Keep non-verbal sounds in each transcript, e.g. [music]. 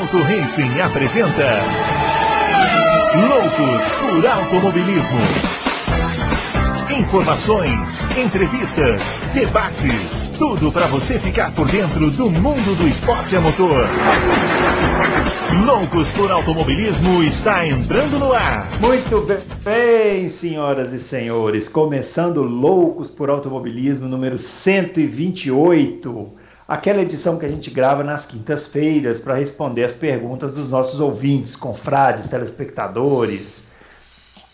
Adalto Racing apresenta Loucos por Automobilismo. Informações, entrevistas, debates, tudo para você ficar por dentro do mundo do esporte a motor. Loucos por Automobilismo está entrando no ar. Muito bem, senhoras e senhores, começando Loucos por Automobilismo número 128 aquela edição que a gente grava nas quintas-feiras para responder as perguntas dos nossos ouvintes, confrades, telespectadores,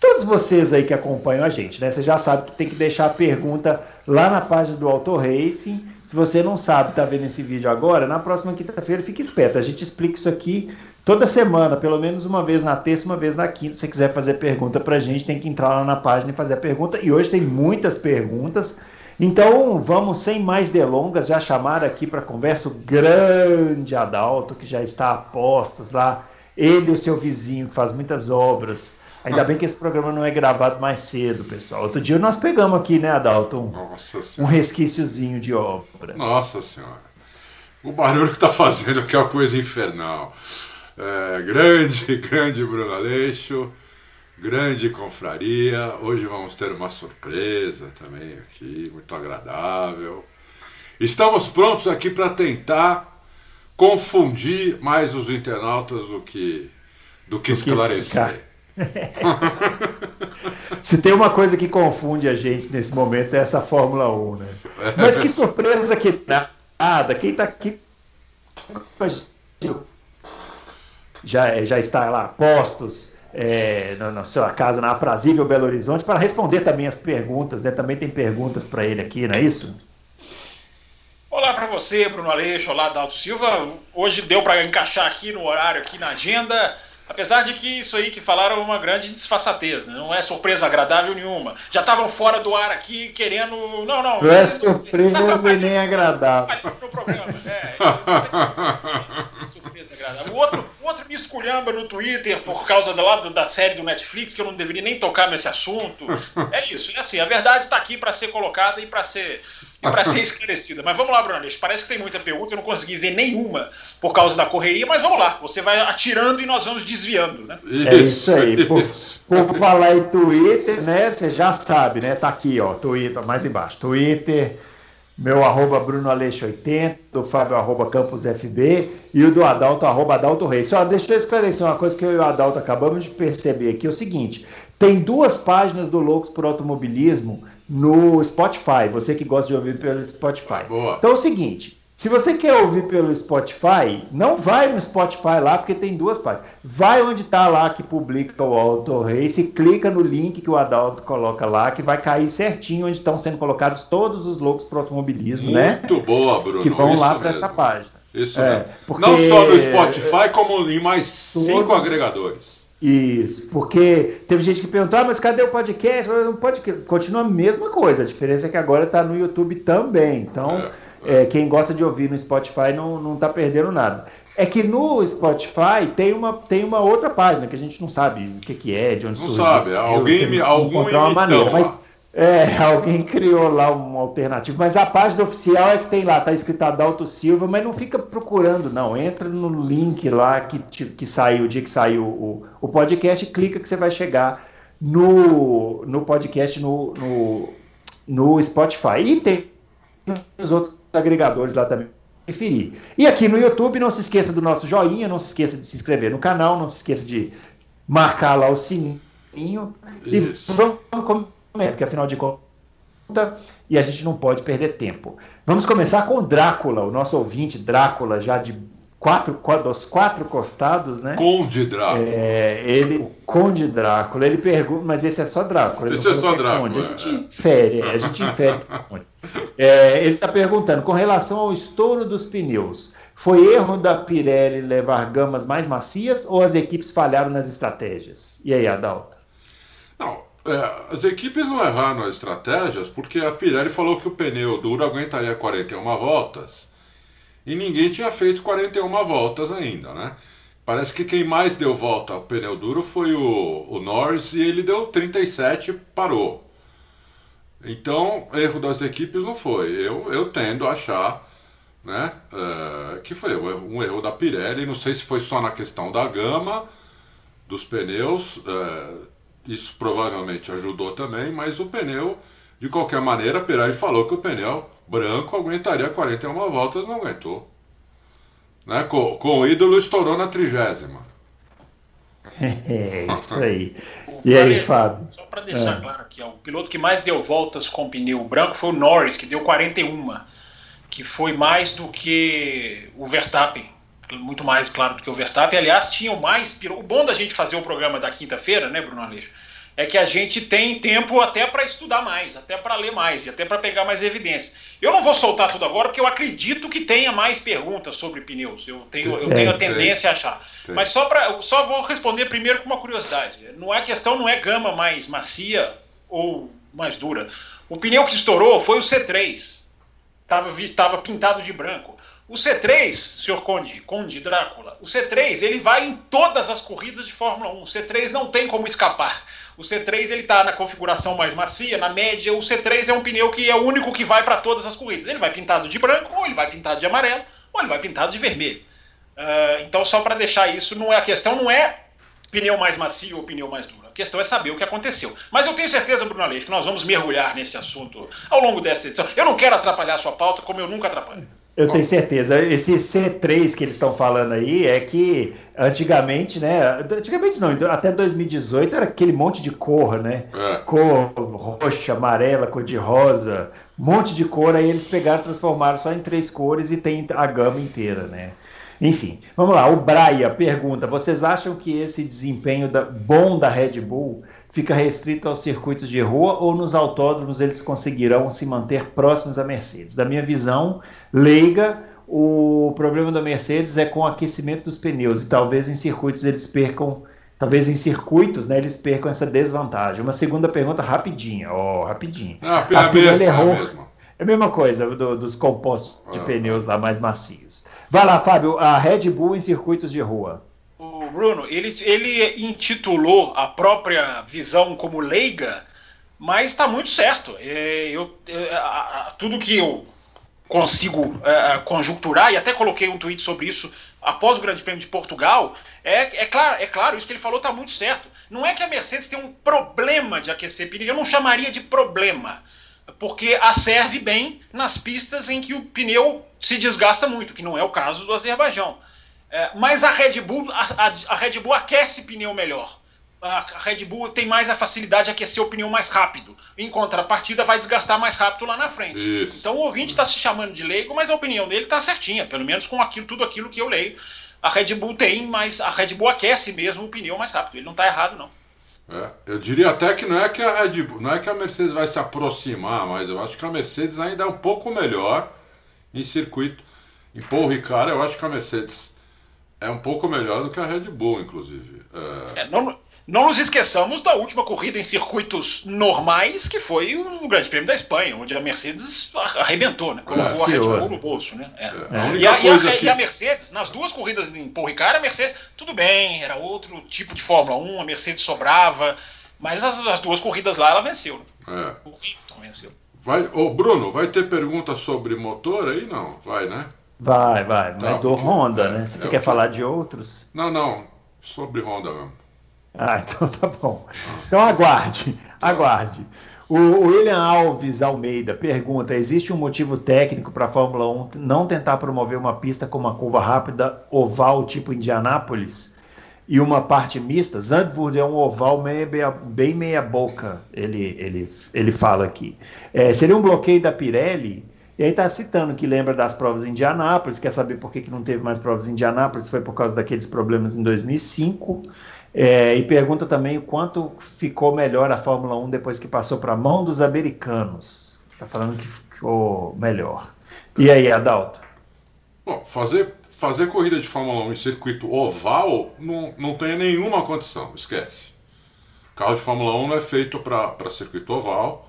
todos vocês aí que acompanham a gente, né? Você já sabe que tem que deixar a pergunta lá na página do Auto Racing. Se você não sabe, tá vendo esse vídeo agora, na próxima quinta-feira fique esperto. A gente explica isso aqui toda semana, pelo menos uma vez na terça, uma vez na quinta. Se você quiser fazer pergunta pra gente, tem que entrar lá na página e fazer a pergunta. E hoje tem muitas perguntas. Então, vamos sem mais delongas, já chamar aqui para conversa o grande Adalto, que já está a postos lá, ele e o seu vizinho, que faz muitas obras. Ainda bem que esse programa não é gravado mais cedo, pessoal. Outro dia nós pegamos aqui, né, Adalto, um, um resquíciozinho de obra. Nossa Senhora. O barulho que está fazendo aqui é uma coisa infernal. É, grande, [laughs] grande Bruno Aleixo. Grande confraria. Hoje vamos ter uma surpresa também aqui, muito agradável. Estamos prontos aqui para tentar confundir mais os internautas do que do que, do esclarecer. [laughs] Se tem uma coisa que confunde a gente nesse momento é essa Fórmula 1, né? Mas que surpresa que nada. Quem está aqui já, já está lá postos é, na, sua casa, na aprazível Belo Horizonte, para responder também as perguntas, né? Também tem perguntas para ele aqui, não é isso? Olá para você, Bruno Aleixo, olá, Dalto Silva. Hoje deu para encaixar aqui no horário, aqui na agenda. Apesar de que isso aí que falaram é uma grande desfaçatez, né? não é surpresa agradável nenhuma. Já estavam fora do ar aqui querendo. Não, não. Não é surpresa e nem agradável. No programa. É, é surpresa agradável. O outro, o outro me esculhamba no Twitter por causa da, lá da série do Netflix, que eu não deveria nem tocar nesse assunto. É isso, é assim, a verdade está aqui para ser colocada e para ser [laughs] para ser esclarecida. Mas vamos lá, Bruno Parece que tem muita pergunta, eu não consegui ver nenhuma por causa da correria, mas vamos lá. Você vai atirando e nós vamos desviando, né? Isso, é isso aí. Por, por [laughs] falar em Twitter, né? Você já sabe, né? Tá aqui, ó, Twitter, mais embaixo. Twitter, meu arroba Bruno Aleixo 80, do Fábio arroba Campos FB e o do Adalto arroba Adalto Reis. Só deixa eu esclarecer uma coisa que eu e o Adalto acabamos de perceber aqui, é o seguinte, tem duas páginas do Loucos por Automobilismo no Spotify, você que gosta de ouvir pelo Spotify. Boa. Então é o seguinte, se você quer ouvir pelo Spotify, não vai no Spotify lá, porque tem duas páginas. Vai onde está lá que publica o Auto Race, clica no link que o Adalto coloca lá, que vai cair certinho onde estão sendo colocados todos os loucos para automobilismo, Muito né? Muito boa, Bruno. Que vão lá para essa página. Isso é, porque... Não só no Spotify, como em mais cinco agregadores. Isso, porque teve gente que perguntou, ah, mas cadê o podcast? O podcast continua a mesma coisa, a diferença é que agora está no YouTube também. Então, é, é. É, quem gosta de ouvir no Spotify não, não tá perdendo nada. É que no Spotify tem uma, tem uma outra página que a gente não sabe o que, que é, de onde Não surgiu. sabe, alguém, me, algum uma maneira, mas é, alguém criou lá um alternativo, mas a página oficial é que tem lá, tá escrito Adalto Silva, mas não fica procurando, não. Entra no link lá que, que saiu, o dia que saiu o, o podcast, clica que você vai chegar no, no podcast no, no, no Spotify. E tem os outros agregadores lá também preferir. E aqui no YouTube, não se esqueça do nosso joinha, não se esqueça de se inscrever no canal, não se esqueça de marcar lá o sininho. Isso. E vamos é, porque afinal de contas, e a gente não pode perder tempo. Vamos começar com o Drácula, o nosso ouvinte Drácula, já de quatro, dos quatro costados, né? Conde Drácula. É, ele, o Conde Drácula, ele pergunta, mas esse é só Drácula. Esse é só é Drácula. Conde. A gente infere, a gente infere. É, ele está perguntando, com relação ao estouro dos pneus, foi erro da Pirelli levar gamas mais macias ou as equipes falharam nas estratégias? E aí, Adalto? Não, é, as equipes não erraram as estratégias porque a Pirelli falou que o pneu duro aguentaria 41 voltas e ninguém tinha feito 41 voltas ainda, né? Parece que quem mais deu volta ao pneu duro foi o, o Norris e ele deu 37 e parou. Então, erro das equipes não foi. Eu, eu tendo a achar né? Uh, que foi um erro da Pirelli, não sei se foi só na questão da gama dos pneus, uh, isso provavelmente ajudou também, mas o pneu, de qualquer maneira, a Pirelli falou que o pneu branco aguentaria 41 voltas, não aguentou. Né? Com, com o ídolo estourou na trigésima. É, isso [laughs] aí. e aí, Fábio? Só para deixar é. claro aqui, ó, o piloto que mais deu voltas com pneu branco foi o Norris, que deu 41, que foi mais do que o Verstappen. Muito mais, claro, do que o Verstappen. Aliás, tinham mais. O bom da gente fazer o programa da quinta-feira, né, Bruno Aleixo? é que a gente tem tempo até para estudar mais, até para ler mais e até para pegar mais evidência. Eu não vou soltar tudo agora porque eu acredito que tenha mais perguntas sobre pneus. Eu tenho, eu tenho a tendência a achar. Mas só para, só vou responder primeiro com uma curiosidade. Não é questão, não é gama mais macia ou mais dura. O pneu que estourou foi o C3. Estava estava pintado de branco. O C3, senhor Conde, Conde Drácula, o C3 ele vai em todas as corridas de Fórmula 1. O C3 não tem como escapar. O C3 ele está na configuração mais macia, na média. O C3 é um pneu que é o único que vai para todas as corridas. Ele vai pintado de branco, ou ele vai pintado de amarelo, ou ele vai pintado de vermelho. Uh, então, só para deixar isso, não é a questão não é pneu mais macio ou pneu mais duro. A questão é saber o que aconteceu. Mas eu tenho certeza, Bruno Aleixo, que nós vamos mergulhar nesse assunto ao longo desta edição. Eu não quero atrapalhar a sua pauta, como eu nunca atrapalho. Eu tenho certeza. Esse C3 que eles estão falando aí é que antigamente, né? Antigamente não, até 2018 era aquele monte de cor, né? É. Cor roxa, amarela, cor de rosa, monte de cor. Aí eles pegaram, transformaram só em três cores e tem a gama inteira, né? Enfim, vamos lá. O Braia pergunta: vocês acham que esse desempenho da, bom da Red Bull fica restrito aos circuitos de rua ou nos autódromos eles conseguirão se manter próximos à Mercedes? Da minha visão leiga, o problema da Mercedes é com o aquecimento dos pneus e talvez em circuitos eles percam, talvez em circuitos, né, eles percam essa desvantagem. Uma segunda pergunta rapidinha, ó, oh, rapidinho. Ah, a, a Pirelli errou. É a mesma coisa do, dos compostos de ah, pneus lá mais macios. Vai lá, Fábio, a Red Bull em circuitos de rua Bruno, ele, ele intitulou a própria visão como leiga, mas está muito certo. É, eu, é, a, a, tudo que eu consigo é, conjunturar, e até coloquei um tweet sobre isso após o Grande Prêmio de Portugal, é, é, claro, é claro, isso que ele falou está muito certo. Não é que a Mercedes tem um problema de aquecer pneu, eu não chamaria de problema, porque a serve bem nas pistas em que o pneu se desgasta muito, que não é o caso do Azerbaijão. É, mas a Red Bull, a, a, Red Bull aquece pneu melhor. A, Red Bull tem mais a facilidade de aquecer o pneu mais rápido. Em contrapartida, vai desgastar mais rápido lá na frente. Isso. Então o ouvinte está se chamando de leigo, mas a opinião dele está certinha, pelo menos com aquilo, tudo aquilo que eu leio. A Red Bull tem, mas a Red Bull aquece mesmo o pneu mais rápido. Ele não está errado, não. É, eu diria até que não é que a Red Bull, não é que a Mercedes vai se aproximar, mas eu acho que a Mercedes ainda é um pouco melhor em circuito. Em Paul Ricard, eu acho que a Mercedes é um pouco melhor do que a Red Bull, inclusive. É... É, não, não nos esqueçamos da última corrida em circuitos normais, que foi o Grande Prêmio da Espanha, onde a Mercedes arrebentou, né? Colocou a Red Bull no bolso, né? É. é. A e, a, e, a, que... e, a, Mercedes, nas duas corridas em Paul Ricard, a Mercedes, tudo bem, era outro tipo de Fórmula 1, a Mercedes sobrava, mas as, as duas corridas lá ela venceu. Né? É. O Victor venceu. Vai, ô Bruno, vai ter pergunta sobre motor aí? Não, vai, né? Vai, vai. Mas tá, do Honda, é, né? Você é, quer falar de outros? Não, não. Sobre Honda mesmo. Ah, [laughs] então tá bom. Então aguarde, aguarde. O William Alves Almeida pergunta: existe um motivo técnico para a Fórmula 1 não tentar promover uma pista com uma curva rápida oval tipo Indianápolis e uma parte mista? Zandvoort é um oval meia, bem meia boca, ele, ele, ele fala aqui. É, seria um bloqueio da Pirelli? E aí está citando que lembra das provas em Indianápolis, quer saber por que, que não teve mais provas em Indianápolis, foi por causa daqueles problemas em 2005. É, e pergunta também o quanto ficou melhor a Fórmula 1 depois que passou para a mão dos americanos. Está falando que ficou melhor. E aí, Adalto? Bom, fazer, fazer corrida de Fórmula 1 em circuito oval não, não tem nenhuma condição, esquece. Carro de Fórmula 1 não é feito para circuito oval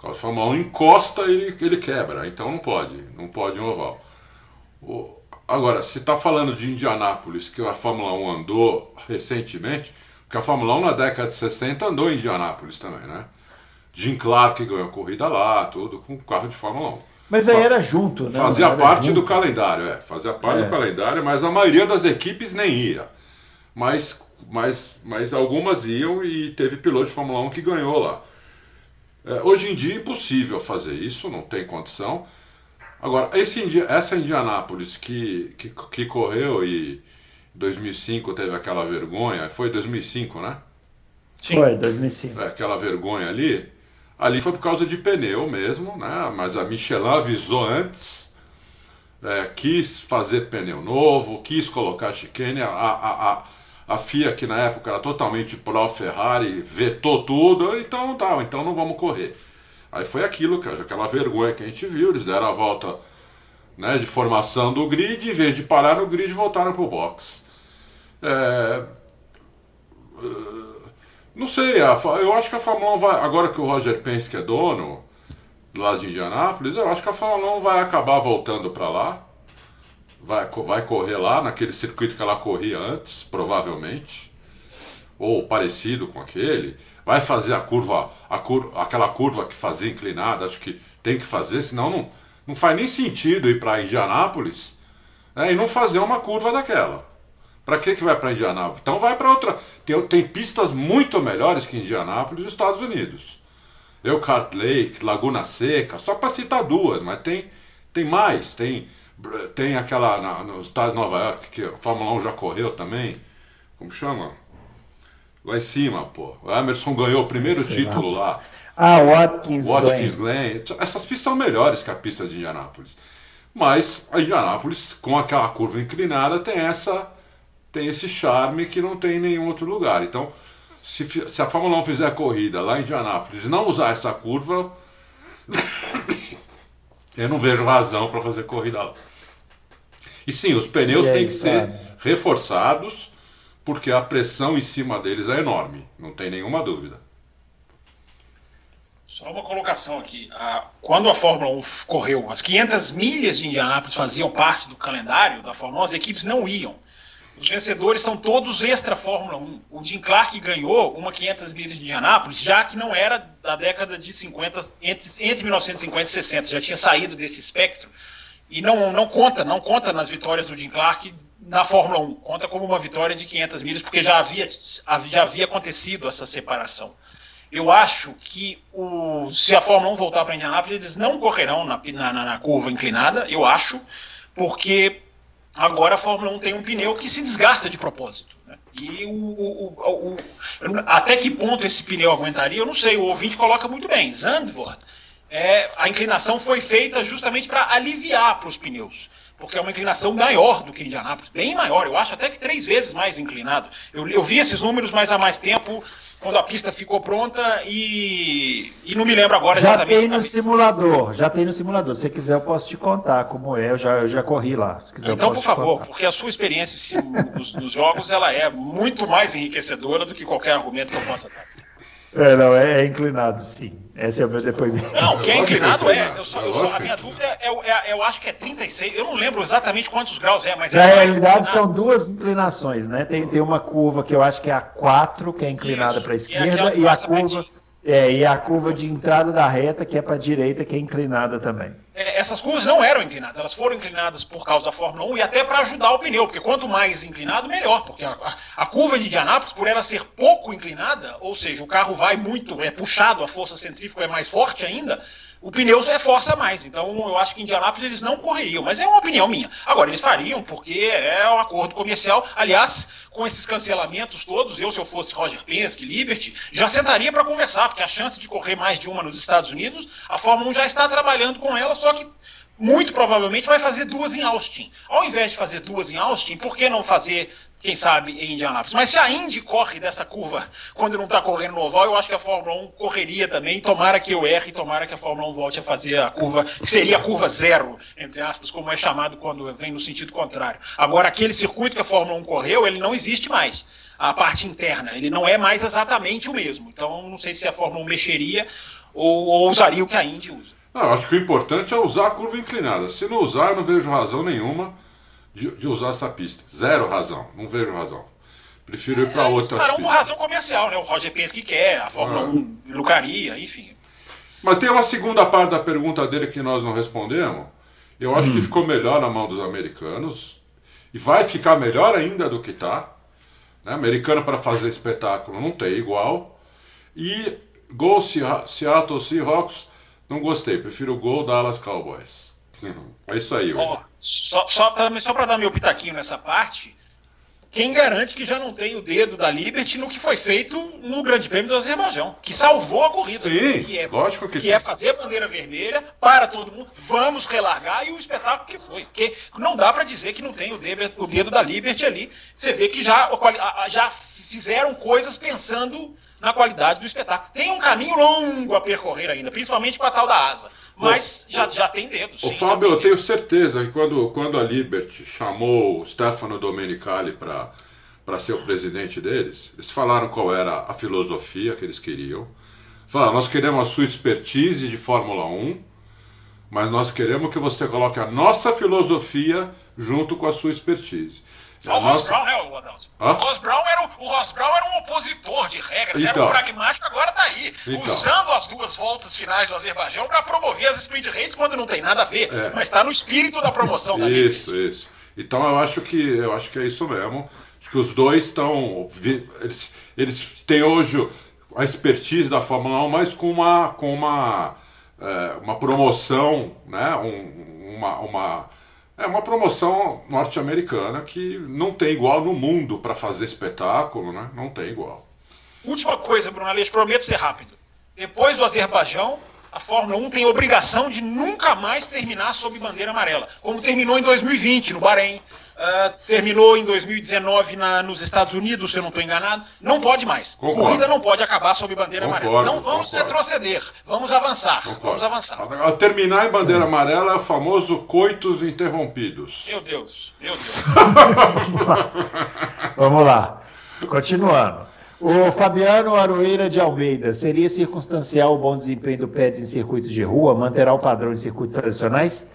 carro de Fórmula 1 encosta ele ele quebra, então não pode, não pode um oval. O, agora, se está falando de Indianápolis, que a Fórmula 1 andou recentemente, porque a Fórmula 1 na década de 60 andou em Indianápolis também, né? Jim Clark ganhou a corrida lá, tudo com carro de Fórmula 1. Mas aí era junto, né? Fazia parte junto. do calendário, é. Fazia parte é. do calendário, mas a maioria das equipes nem ia. Mas, mas, mas algumas iam e teve piloto de Fórmula 1 que ganhou lá. É, hoje em dia é impossível fazer isso, não tem condição. Agora, esse, essa Indianápolis que, que, que correu e em 2005 teve aquela vergonha, foi 2005, né? Sim. Foi, 2005. É, aquela vergonha ali, ali foi por causa de pneu mesmo, né? Mas a Michelin avisou antes, é, quis fazer pneu novo, quis colocar chicane, a, a, a, a FIA que na época era totalmente pró-Ferrari, vetou tudo, então tá, então não vamos correr. Aí foi aquilo, aquela vergonha que a gente viu, eles deram a volta né, de formação do grid, em vez de parar no grid, voltaram para o box. É... Não sei, eu acho que a Fórmula 1 vai. Agora que o Roger Penske é dono lá de Indianápolis, eu acho que a Fórmula 1 vai acabar voltando para lá. Vai, vai correr lá, naquele circuito que ela corria antes, provavelmente. Ou parecido com aquele vai fazer a curva, a aquela curva que fazia inclinada, acho que tem que fazer, senão não, não faz nem sentido ir para Indianápolis né, e não fazer uma curva daquela. Para que, que vai para Indianápolis? Então vai para outra. Tem, tem pistas muito melhores que Indianápolis nos Estados Unidos. Elkhart Lake, Laguna Seca, só para citar duas, mas tem, tem mais. Tem, tem aquela na, no estado de Nova York, que a Fórmula 1 já correu também. Como chama? Lá em cima, pô. O Emerson ganhou o primeiro Sei título lá. lá. Ah, Watkins, Watkins Glen. Glen. Essas pistas são melhores que a pista de Indianápolis. Mas a Indianápolis, com aquela curva inclinada, tem essa tem esse charme que não tem em nenhum outro lugar. Então, se, se a Fórmula 1 fizer a corrida lá em Indianápolis e não usar essa curva, [coughs] eu não vejo razão para fazer corrida lá. E sim, os pneus têm que ser reforçados porque a pressão em cima deles é enorme, não tem nenhuma dúvida. Só uma colocação aqui. Quando a Fórmula 1 correu, as 500 milhas de Indianápolis faziam parte do calendário da Fórmula 1, as equipes não iam. Os vencedores são todos extra Fórmula 1. O Jim Clark ganhou uma 500 milhas de Indianápolis, já que não era da década de 50, entre, entre 1950 e 60, já tinha saído desse espectro. E não, não conta, não conta nas vitórias do Jim Clark na Fórmula 1. Conta como uma vitória de 500 milhas, porque já havia, já havia acontecido essa separação. Eu acho que o, se a Fórmula 1 voltar para Indianápolis, eles não correrão na, na, na, curva inclinada, eu acho, porque agora a Fórmula 1 tem um pneu que se desgasta de propósito. Né? E o, o, o, até que ponto esse pneu aguentaria, eu não sei, o ouvinte coloca muito bem. Zandvoort, é, a inclinação foi feita justamente para aliviar para os pneus porque é uma inclinação maior do que Indianápolis, bem maior, eu acho até que três vezes mais inclinado. Eu, eu vi esses números, mas há mais tempo, quando a pista ficou pronta e, e não me lembro agora já exatamente. Já tem no simulador, já tem no simulador. Se quiser, eu posso te contar como é, eu já, eu já corri lá. Quiser, então, por favor, porque a sua experiência nos, nos jogos ela é muito mais enriquecedora do que qualquer argumento que eu possa dar. É, não, é, é, inclinado, sim. Esse é o meu depoimento. Não, que é inclinado é. Eu só, eu só, a minha dúvida é, é, eu acho que é 36. Eu não lembro exatamente quantos graus é, mas Na é realidade, são duas inclinações, né? Tem, tem uma curva que eu acho que é a 4, que é inclinada para a esquerda, e, e a curva. É, e a curva de entrada da reta, que é para a direita, que é inclinada também. É, essas curvas não eram inclinadas, elas foram inclinadas por causa da Fórmula 1 e até para ajudar o pneu, porque quanto mais inclinado, melhor, porque a, a, curva de Indianápolis, por ela ser pouco inclinada, ou seja, o carro vai muito, é puxado, a força centrífuga é mais forte ainda, o pneu reforça mais. Então eu acho que em Indianápolis eles não correriam, mas é uma opinião minha. Agora, eles fariam porque é um acordo comercial. Aliás, com esses cancelamentos todos, eu, se eu fosse Roger Penske, Liberty, já sentaria para conversar, porque a chance de correr mais de uma nos Estados Unidos, a Fórmula 1 já está trabalhando com ela, só que muito provavelmente vai fazer duas em Austin. Ao invés de fazer duas em Austin, por que não fazer quem sabe, em Indianápolis. Mas se a Indy corre dessa curva quando não está correndo no oval, eu acho que a Fórmula 1 correria também. Tomara que eu erre, tomara que a Fórmula 1 volte a fazer a curva, que seria a curva zero, entre aspas, como é chamado quando vem no sentido contrário. Agora, aquele circuito que a Fórmula 1 correu, ele não existe mais. A parte interna, ele não é mais exatamente o mesmo. Então, não sei se a Fórmula 1 mexeria ou, ou usaria o que a Indy usa. Não, acho que o importante é usar a curva inclinada. Se não usar, eu não vejo razão nenhuma de, de, usar essa pista. Zero razão, não vejo razão. Prefiro ir para é, outras pistas. por razão comercial, né? O Roger Penske quer, a Fórmula ah. 1 lucraria, enfim. Mas tem uma segunda parte da pergunta dele que nós não respondemos. Eu acho hum. que ficou melhor na mão dos americanos. E vai ficar melhor ainda do que está. Né? Americano para fazer espetáculo não tem igual. E Gol Seattle Seahawks, não gostei. Prefiro o Gol Dallas Cowboys. É isso aí. Oh, só só, só para dar meu pitaquinho nessa parte, quem garante que já não tem o dedo da Liberty no que foi feito no Grande Prêmio do Azerbaijão, que salvou a corrida. Sim, que é, lógico que, que é fazer a bandeira vermelha para todo mundo, vamos relargar e o espetáculo que foi. Porque não dá para dizer que não tem o dedo, o dedo da Liberty ali. Você vê que já, já fizeram coisas pensando na qualidade do espetáculo. Tem um caminho longo a percorrer ainda, principalmente com a tal da asa. Mas já, já tem dedos. O Fábio, eu tenho certeza que quando, quando a Liberty chamou o Stefano Domenicali para ser o presidente deles, eles falaram qual era a filosofia que eles queriam. Falaram, nós queremos a sua expertise de Fórmula 1, mas nós queremos que você coloque a nossa filosofia junto com a sua expertise. O Ross Brown, né, o Ross, Brown era, o Ross Brown era um opositor de regras, então, era um pragmático, agora tá aí. Então. Usando as duas voltas finais do Azerbaijão para promover as sprint races quando não tem nada a ver. É. Mas está no espírito da promoção da Isso, isso. Então eu acho que eu acho que é isso mesmo. Acho que os dois estão. Eles, eles têm hoje a expertise da Fórmula 1, mas com uma, com uma, é, uma promoção, né? Um, uma, uma é uma promoção norte-americana que não tem igual no mundo para fazer espetáculo, né? Não tem igual. Última coisa, Bruno Aleixo, prometo ser rápido. Depois do Azerbaijão, a Fórmula 1 tem obrigação de nunca mais terminar sob bandeira amarela, como terminou em 2020 no Bahrein, uh, terminou em 2019 na, nos Estados Unidos, se eu não estou enganado. Não pode mais. Concordo. Corrida não pode acabar sob bandeira concordo, amarela. Não vamos concordo. retroceder, vamos avançar. Vamos avançar. Ao terminar em bandeira Sim. amarela é o famoso coitos interrompidos. Meu Deus, meu Deus. [laughs] vamos lá. Continuando. O Fabiano Aroeira de Almeida, seria circunstancial o bom desempenho do Pérez em circuitos de rua? Manterá o padrão de circuitos tradicionais?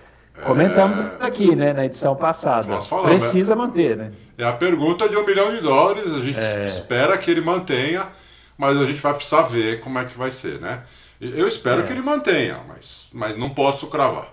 Comentamos é... aqui, né, na edição passada. Falamos, Precisa é... manter, né? É a pergunta de um milhão de dólares, a gente é... espera que ele mantenha, mas a gente vai precisar ver como é que vai ser, né? Eu espero é. que ele mantenha, mas, mas não posso cravar.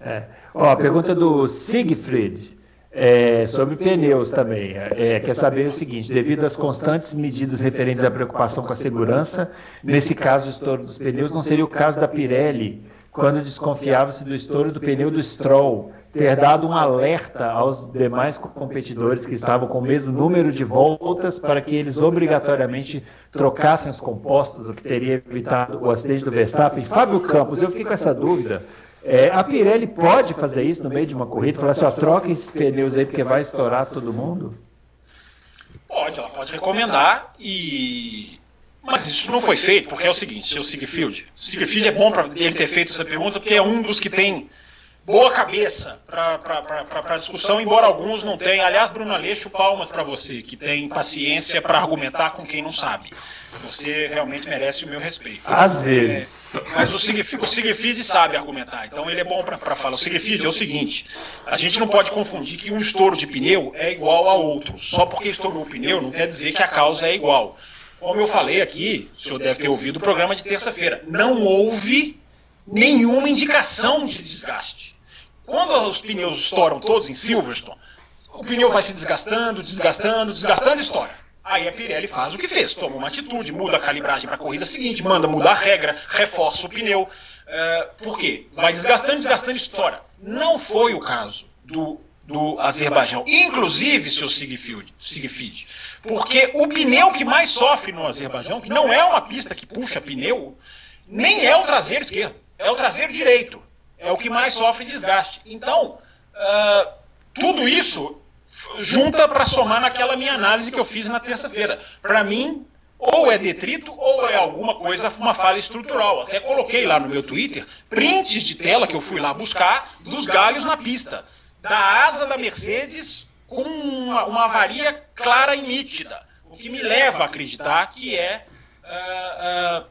É. Ó, a pergunta do Siegfried. É, sobre pneus também. É, quer saber o seguinte: devido às constantes medidas referentes à preocupação com a segurança, nesse caso, o estouro dos pneus não seria o caso da Pirelli, quando desconfiava-se do estouro do pneu do Stroll, ter dado um alerta aos demais competidores que estavam com o mesmo número de voltas para que eles obrigatoriamente trocassem os compostos, o que teria evitado o acidente do Verstappen. Fábio Campos, eu fiquei com essa dúvida. É, a Pirelli pode fazer isso no meio de uma corrida? Falar assim, ó, troca esses pneus aí porque vai estourar todo mundo? Pode, ela pode recomendar e. Mas isso não foi feito, porque é o seguinte, seu Sigfield. O Sigfield é bom para ele ter feito essa pergunta, porque é um dos que tem boa cabeça para a discussão, embora alguns não tenham. Aliás, Bruno Aleixo, palmas para você, que tem paciência para argumentar com quem não sabe. Você realmente merece o meu respeito. Às vezes. É, mas o Sigfried, sabe argumentar, então ele é bom para falar. O Sigfried é o seguinte: a gente não pode confundir que um estouro de pneu é igual a outro. Só porque estourou o pneu não quer dizer que a causa é igual. Como eu falei aqui, o senhor deve ter ouvido o programa de terça-feira, não houve nenhuma indicação de desgaste. Quando os pneus estouram todos em Silverstone, o pneu vai se desgastando, desgastando, desgastando e estoura. Aí a Pirelli faz o que fez, toma uma atitude, muda a calibragem para a corrida seguinte, manda mudar a regra, reforça o pneu. Uh, por quê? Vai desgastando, desgastando e estoura. Não foi o caso do, do Azerbaijão, inclusive, seu Sigfield, porque o pneu que mais sofre no Azerbaijão, que não é uma pista que puxa pneu, nem é o traseiro esquerdo, é o traseiro direito é o que mais sofre desgaste. Então, uh, tudo isso junta para somar naquela minha análise que eu fiz na terça-feira. Para mim, ou é detrito ou é alguma coisa, uma falha estrutural. Até coloquei lá no meu Twitter prints de tela que eu fui lá buscar dos galhos na pista, da asa da Mercedes com uma, uma avaria clara e nítida, o que me leva a acreditar que é uh, uh,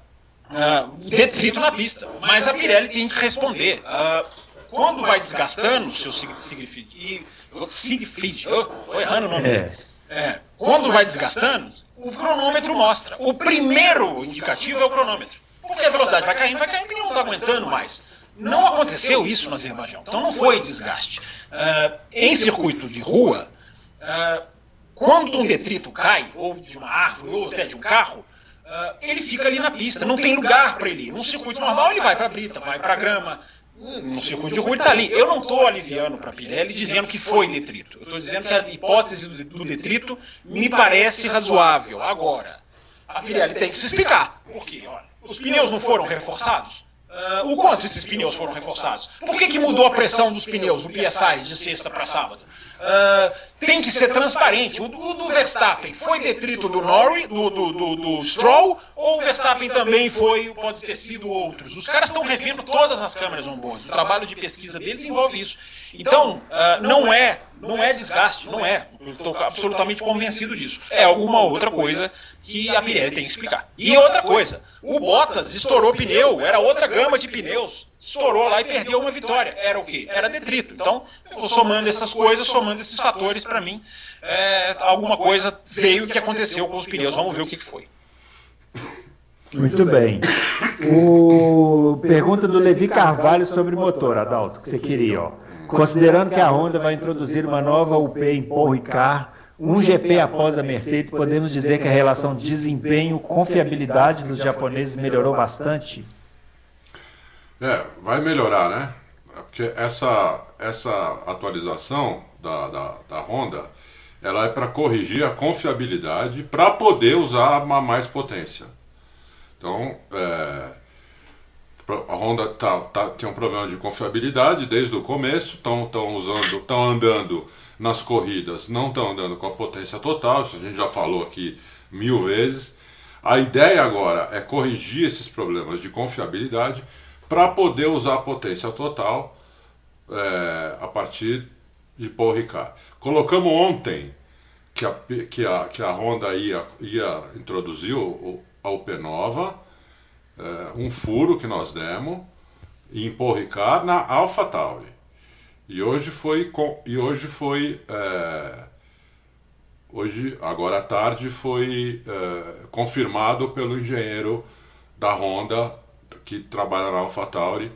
uh, detrito na pista. Mas a Pirelli tem que responder. Uh, quando vai desgastando o seu Siegfried, e, Siegfried, oh, errando o nome é. É, quando vai desgastando, o cronômetro mostra. O primeiro indicativo é o cronômetro. Porque a velocidade vai caindo, vai caindo, pneu não está aguentando mais. Não aconteceu isso no Azerbaijão, então não foi desgaste. Uh, em circuito de rua, uh, quando um detrito cai, ou de uma árvore, ou até de um carro, uh, ele fica ali na pista, não tem lugar para ele. Num circuito normal, ele vai para a brita, vai para a grama, no circuito de rua ele está ali. Eu não estou aliviando para a Pirelli dizendo que foi detrito. Eu estou dizendo que a hipótese do detrito me parece razoável. Agora, a Pirelli tem que se explicar. Por quê? Olha, os pneus não foram reforçados? Uh, o quanto esses pneus foram reforçados? Por que, que mudou a pressão dos pneus, o PSI, de sexta para sábado? Uh, tem que ser transparente. O, o, do Verstappen foi detrito do Norris, do, do, do, do, Stroll, ou o Verstappen também foi, pode ter sido outros? Os caras estão revendo todas as câmeras on-board. O trabalho de pesquisa deles envolve isso. Então, uh, não é não é desgaste, não é. Estou absolutamente convencido disso. É alguma outra coisa que a Pirelli tem que explicar. E outra coisa, o Bottas estourou pneu, era outra gama de pneus estourou lá e perdeu uma vitória. Era o quê? Era detrito. Então, eu vou somando essas coisas, somando esses fatores, para mim, é, alguma coisa veio que aconteceu com os pneus. Vamos ver o que, foi. Muito bem. O... Pergunta do Levi Carvalho sobre motor, Adalto, que você queria. Ó. Considerando que a Honda vai introduzir uma nova UP em Paul Ricard, um GP após a Mercedes, podemos dizer que a relação desempenho-confiabilidade dos japoneses melhorou bastante? É, vai melhorar, né? Porque essa, essa atualização da, da, da Honda ela é para corrigir a confiabilidade para poder usar uma mais potência. Então, é, a Honda tá, tá, tem um problema de confiabilidade desde o começo, estão usando, estão andando nas corridas, não estão andando com a potência total, isso a gente já falou aqui mil vezes. A ideia agora é corrigir esses problemas de confiabilidade para poder usar a potência total é, a partir de Paul Ricard. Colocamos ontem que a, que a, que a Honda ia, ia introduzir a UP Nova, é, um furo que nós demos em Paul Ricard na AlphaTauri. E hoje foi e hoje foi é, hoje agora à tarde foi é, confirmado pelo engenheiro da Honda que trabalha na AlphaTauri,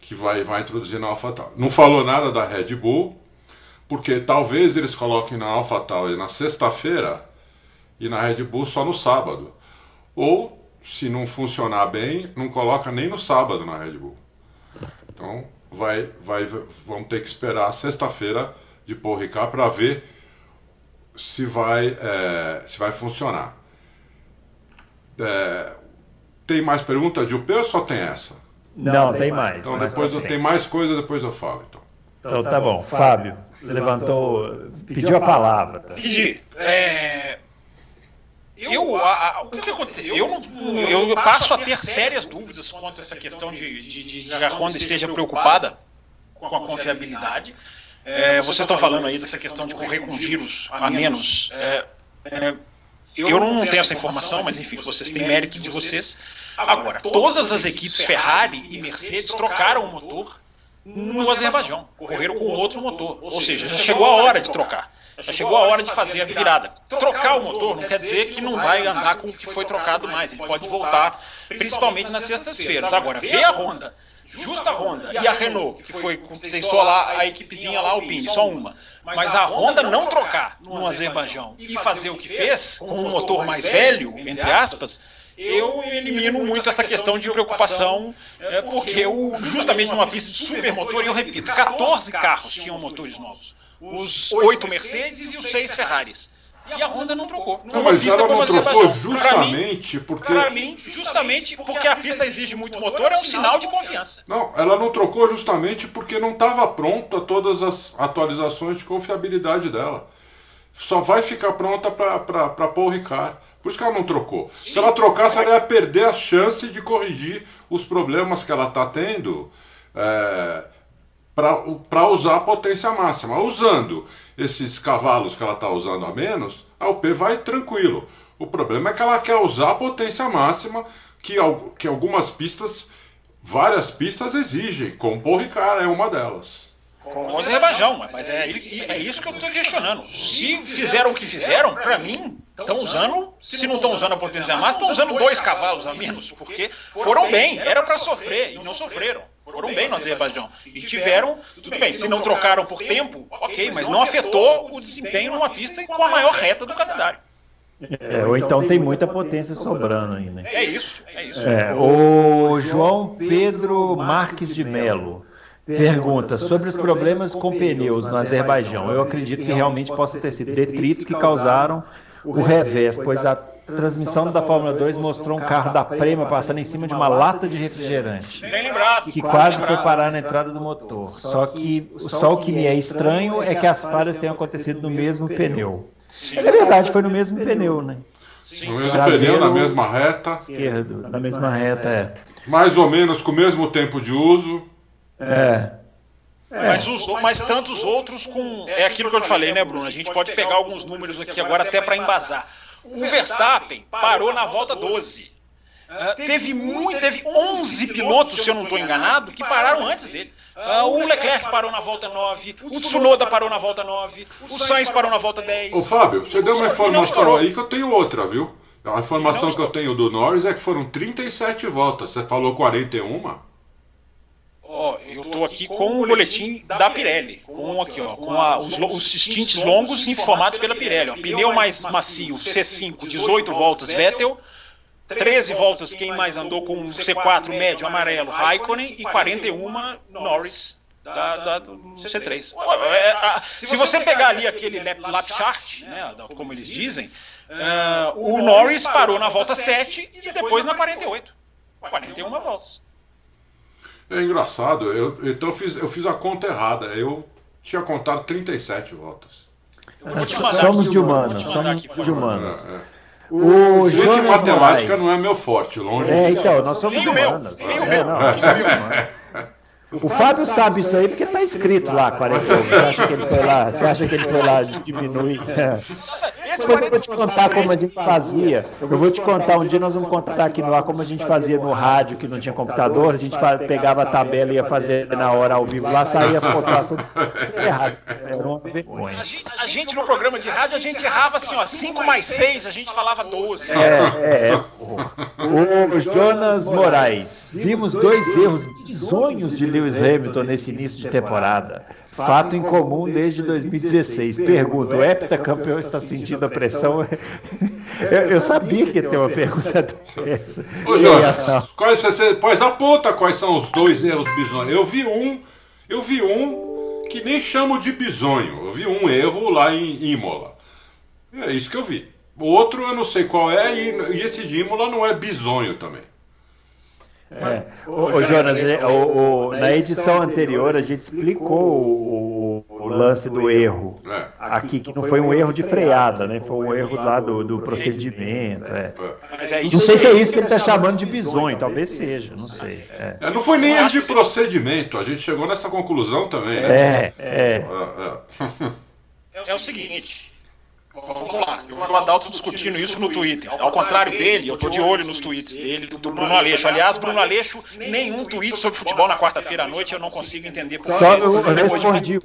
que vai, vai introduzir na AlphaTauri. Não falou nada da Red Bull, porque talvez eles coloquem na AlphaTauri na sexta-feira e na Red Bull só no sábado. Ou, se não funcionar bem, não coloca nem no sábado na Red Bull. Então, vai, vai, vamos ter que esperar sexta-feira de Paul Ricard para ver se vai, é, se vai funcionar. É, tem mais perguntas de UP ou só tem essa? Não, tem mais. Então depois eu tenho mais coisa, depois eu falo. Então, então tá bom. Fábio levantou, pediu a palavra. Pedi. É... Eu, a, a, o que aconteceu? Eu, eu passo a ter sérias dúvidas quanto a essa questão de, de, de, de a Honda esteja preocupada com a confiabilidade. É, vocês estão falando aí dessa questão de correr com giros a menos. É, é, eu não tenho essa informação, mas enfim, vocês têm mérito de vocês. Agora, todas as equipes Ferrari e Mercedes trocaram o motor no Azerbaijão, correram com outro motor. Ou seja, já chegou a hora de trocar. Já chegou a hora de fazer a virada. Trocar o motor não quer dizer que não vai andar com o que foi trocado mais. Ele pode voltar, principalmente nas sextas-feiras. Agora, vê a Honda justa a Honda e a Renault, que foi tem só lá a equipezinha lá, Alpine, só uma. Mas a Honda não trocar no Azerbaijão e fazer o que fez, com um motor mais velho, entre aspas, eu elimino muito essa questão de preocupação, é, porque o, justamente numa pista de supermotor, e eu repito, 14 carros tinham motores novos. Os oito Mercedes e os seis Ferraris. E a Honda não trocou. Não, mas ela não trocou justamente mim, porque. Para mim, justamente porque a pista exige muito motor, é um sinal de confiança. Não, ela não trocou justamente porque não estava pronta todas as atualizações de confiabilidade dela. Só vai ficar pronta para Paul Ricard. Por isso que ela não trocou. Sim, Se ela trocasse, ela ia perder a chance de corrigir os problemas que ela está tendo é, para usar a potência máxima. Usando esses cavalos que ela está usando a menos, a UP vai tranquilo. O problema é que ela quer usar a potência máxima que, que algumas pistas, várias pistas exigem, como Paul Ricard é uma delas. Com o Azerbaijão, mas é, é isso que eu estou questionando. Se fizeram o que fizeram, para mim, Estão usando, se não estão usando a potência máxima, estão usando dois cavalos a menos, porque foram bem, era para sofrer e não sofreram. Foram bem no Azerbaijão. E tiveram, tudo bem, se não trocaram por tempo, ok, mas não afetou o desempenho numa pista com a maior reta do calendário. É, ou então tem muita potência sobrando ainda. É isso, é isso. É, o João Pedro Marques de Melo pergunta sobre os problemas com pneus no Azerbaijão. Eu acredito que realmente possa ter sido detritos que causaram o revés, pois a transmissão da Fórmula 2 mostrou um carro da Prema passando em cima de uma lata de refrigerante, Bem lembrado. que quase foi parar na entrada do motor. Só que só o que me é estranho é que as falhas tenham acontecido no mesmo pneu. É verdade, foi no mesmo pneu, né? No mesmo pneu, na mesma reta, Esquerdo, na mesma reta, é. mais ou menos com o mesmo tempo de uso. É. Mas, os, mas tantos outros com. É aquilo que eu te falei, né, Bruno? A gente pode pegar alguns números aqui agora até para embasar. O Verstappen parou na volta 12. Ah, teve muito, teve 11 pilotos, se eu não estou enganado, que pararam antes dele. Ah, o Leclerc parou na volta 9, o Tsunoda parou na volta 9, o Sainz parou na volta 10. Ô Fábio, você deu uma informação aí que eu tenho outra, viu? A informação que eu tenho do Norris é que foram 37 voltas. Você falou 41? Ó, eu estou aqui com o boletim da Pirelli, com aqui, ó, com a- os, os stints longos informados pela Pirelli. Ó. Pneu mais macio, C5, 18 voltas, Vettel. 13 voltas, quem mais andou com o C4 médio amarelo, Raikkonen, e 41 Norris da, da- do C3. Ó, é, a- se você pegar ali aquele lap, chart, né, como eles dizem, ah, o Norris parou na volta 7 e depois na 48. 41 voltas. É engraçado, eu, então eu fiz, eu fiz a conta errada. Eu tinha contado 37 voltas. Eu vou te mandar Somos de humanas, mandar somos de humanas. É, é. O Jonas matemática Moraes. não é meu forte, longe É, disso. então, nós somos Nem o meu, humanas. o É, meu. não, nós somos humanas. [laughs] O Fábio sabe isso aí porque tá escrito lá, 41. Você acha que ele foi lá, você acha que ele foi lá diminuir? [laughs] [laughs] É. Depois eu vou te contar como a gente fazia. Eu vou te contar, um dia nós vamos contar aqui no ar como a gente fazia no rádio, que não tinha computador. A gente pegava a tabela e ia fazer na hora ao vivo. Lá saía a pontuação errada. Era uma vergonha. A gente, a gente no programa de rádio, a gente errava assim, ó, 5 mais 6, a gente falava 12. É, é. O Jonas Moraes. Vimos dois erros bizonhos de Lewis Hamilton nesse início de temporada. Fato em comum desde 2016. Pergunta: o heptacampeão está sentindo a [laughs] pressão? Eu, eu sabia que ia ter uma pergunta [laughs] dessa. Ô E? Jonas, quais você, pois aponta quais são os dois erros bizonhos. Eu vi um, eu vi um que nem chamo de bizonho. Eu vi um erro lá em Imola. É isso que eu vi. O outro eu não sei qual é e, e esse de Imola não é bizonho também. É. Ô, ô, Jonas, é, o- o- na edição anterior a gente explicou o, o- o lance do erro. É. Aqui, que não foi um erro de freada, né? Foi um erro lá do, do procedimento. é. É Não sei se é isso que ele está chamando de bisonho, talvez seja, não sei. É, É, não foi nem erro de procedimento, a gente chegou nessa conclusão também, né? é. é. É, é. É o seguinte. Vamos lá, eu vi o Adalto discutindo isso no Twitter. Ao contrário dele, eu tô de olho nos tweets dele, do Bruno Aleixo. Aliás, Bruno Aleixo, nenhum tweet sobre futebol na quarta-feira à noite eu não consigo entender por Só eu, eu Depois de-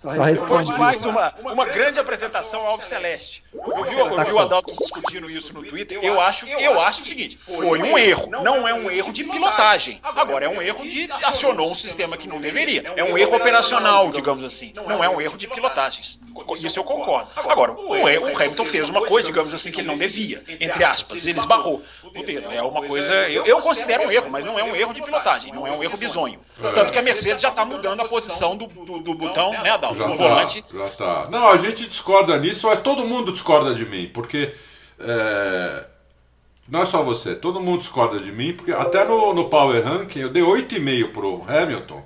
Só Depois respondi. de mais uma, uma grande apresentação ao Alves Celeste. Eu vi, eu vi o Adalto discutindo isso no Twitter. Eu acho, eu acho o seguinte: foi um erro. Não é um erro de pilotagem. Agora, é um erro de acionou um sistema que não deveria. É um erro operacional, digamos assim. Não é um erro de pilotagem. Isso eu concordo. Agora, o, Hamilton fez uma coisa, digamos assim, que ele não devia. Entre aspas, ele esbarrou o dedo. É uma coisa. Eu, eu considero um erro, mas não é um erro de pilotagem. Não é um erro bizonho. Tanto que a Mercedes já está mudando a posição do, do, do botão, né, Adalto? Já Do tá, volante. já tá. Não, a gente discorda nisso, mas todo mundo discorda de mim, porque. é, não é só você, todo mundo discorda de mim, porque até no, no Power Ranking eu dei 8,5 pro Hamilton.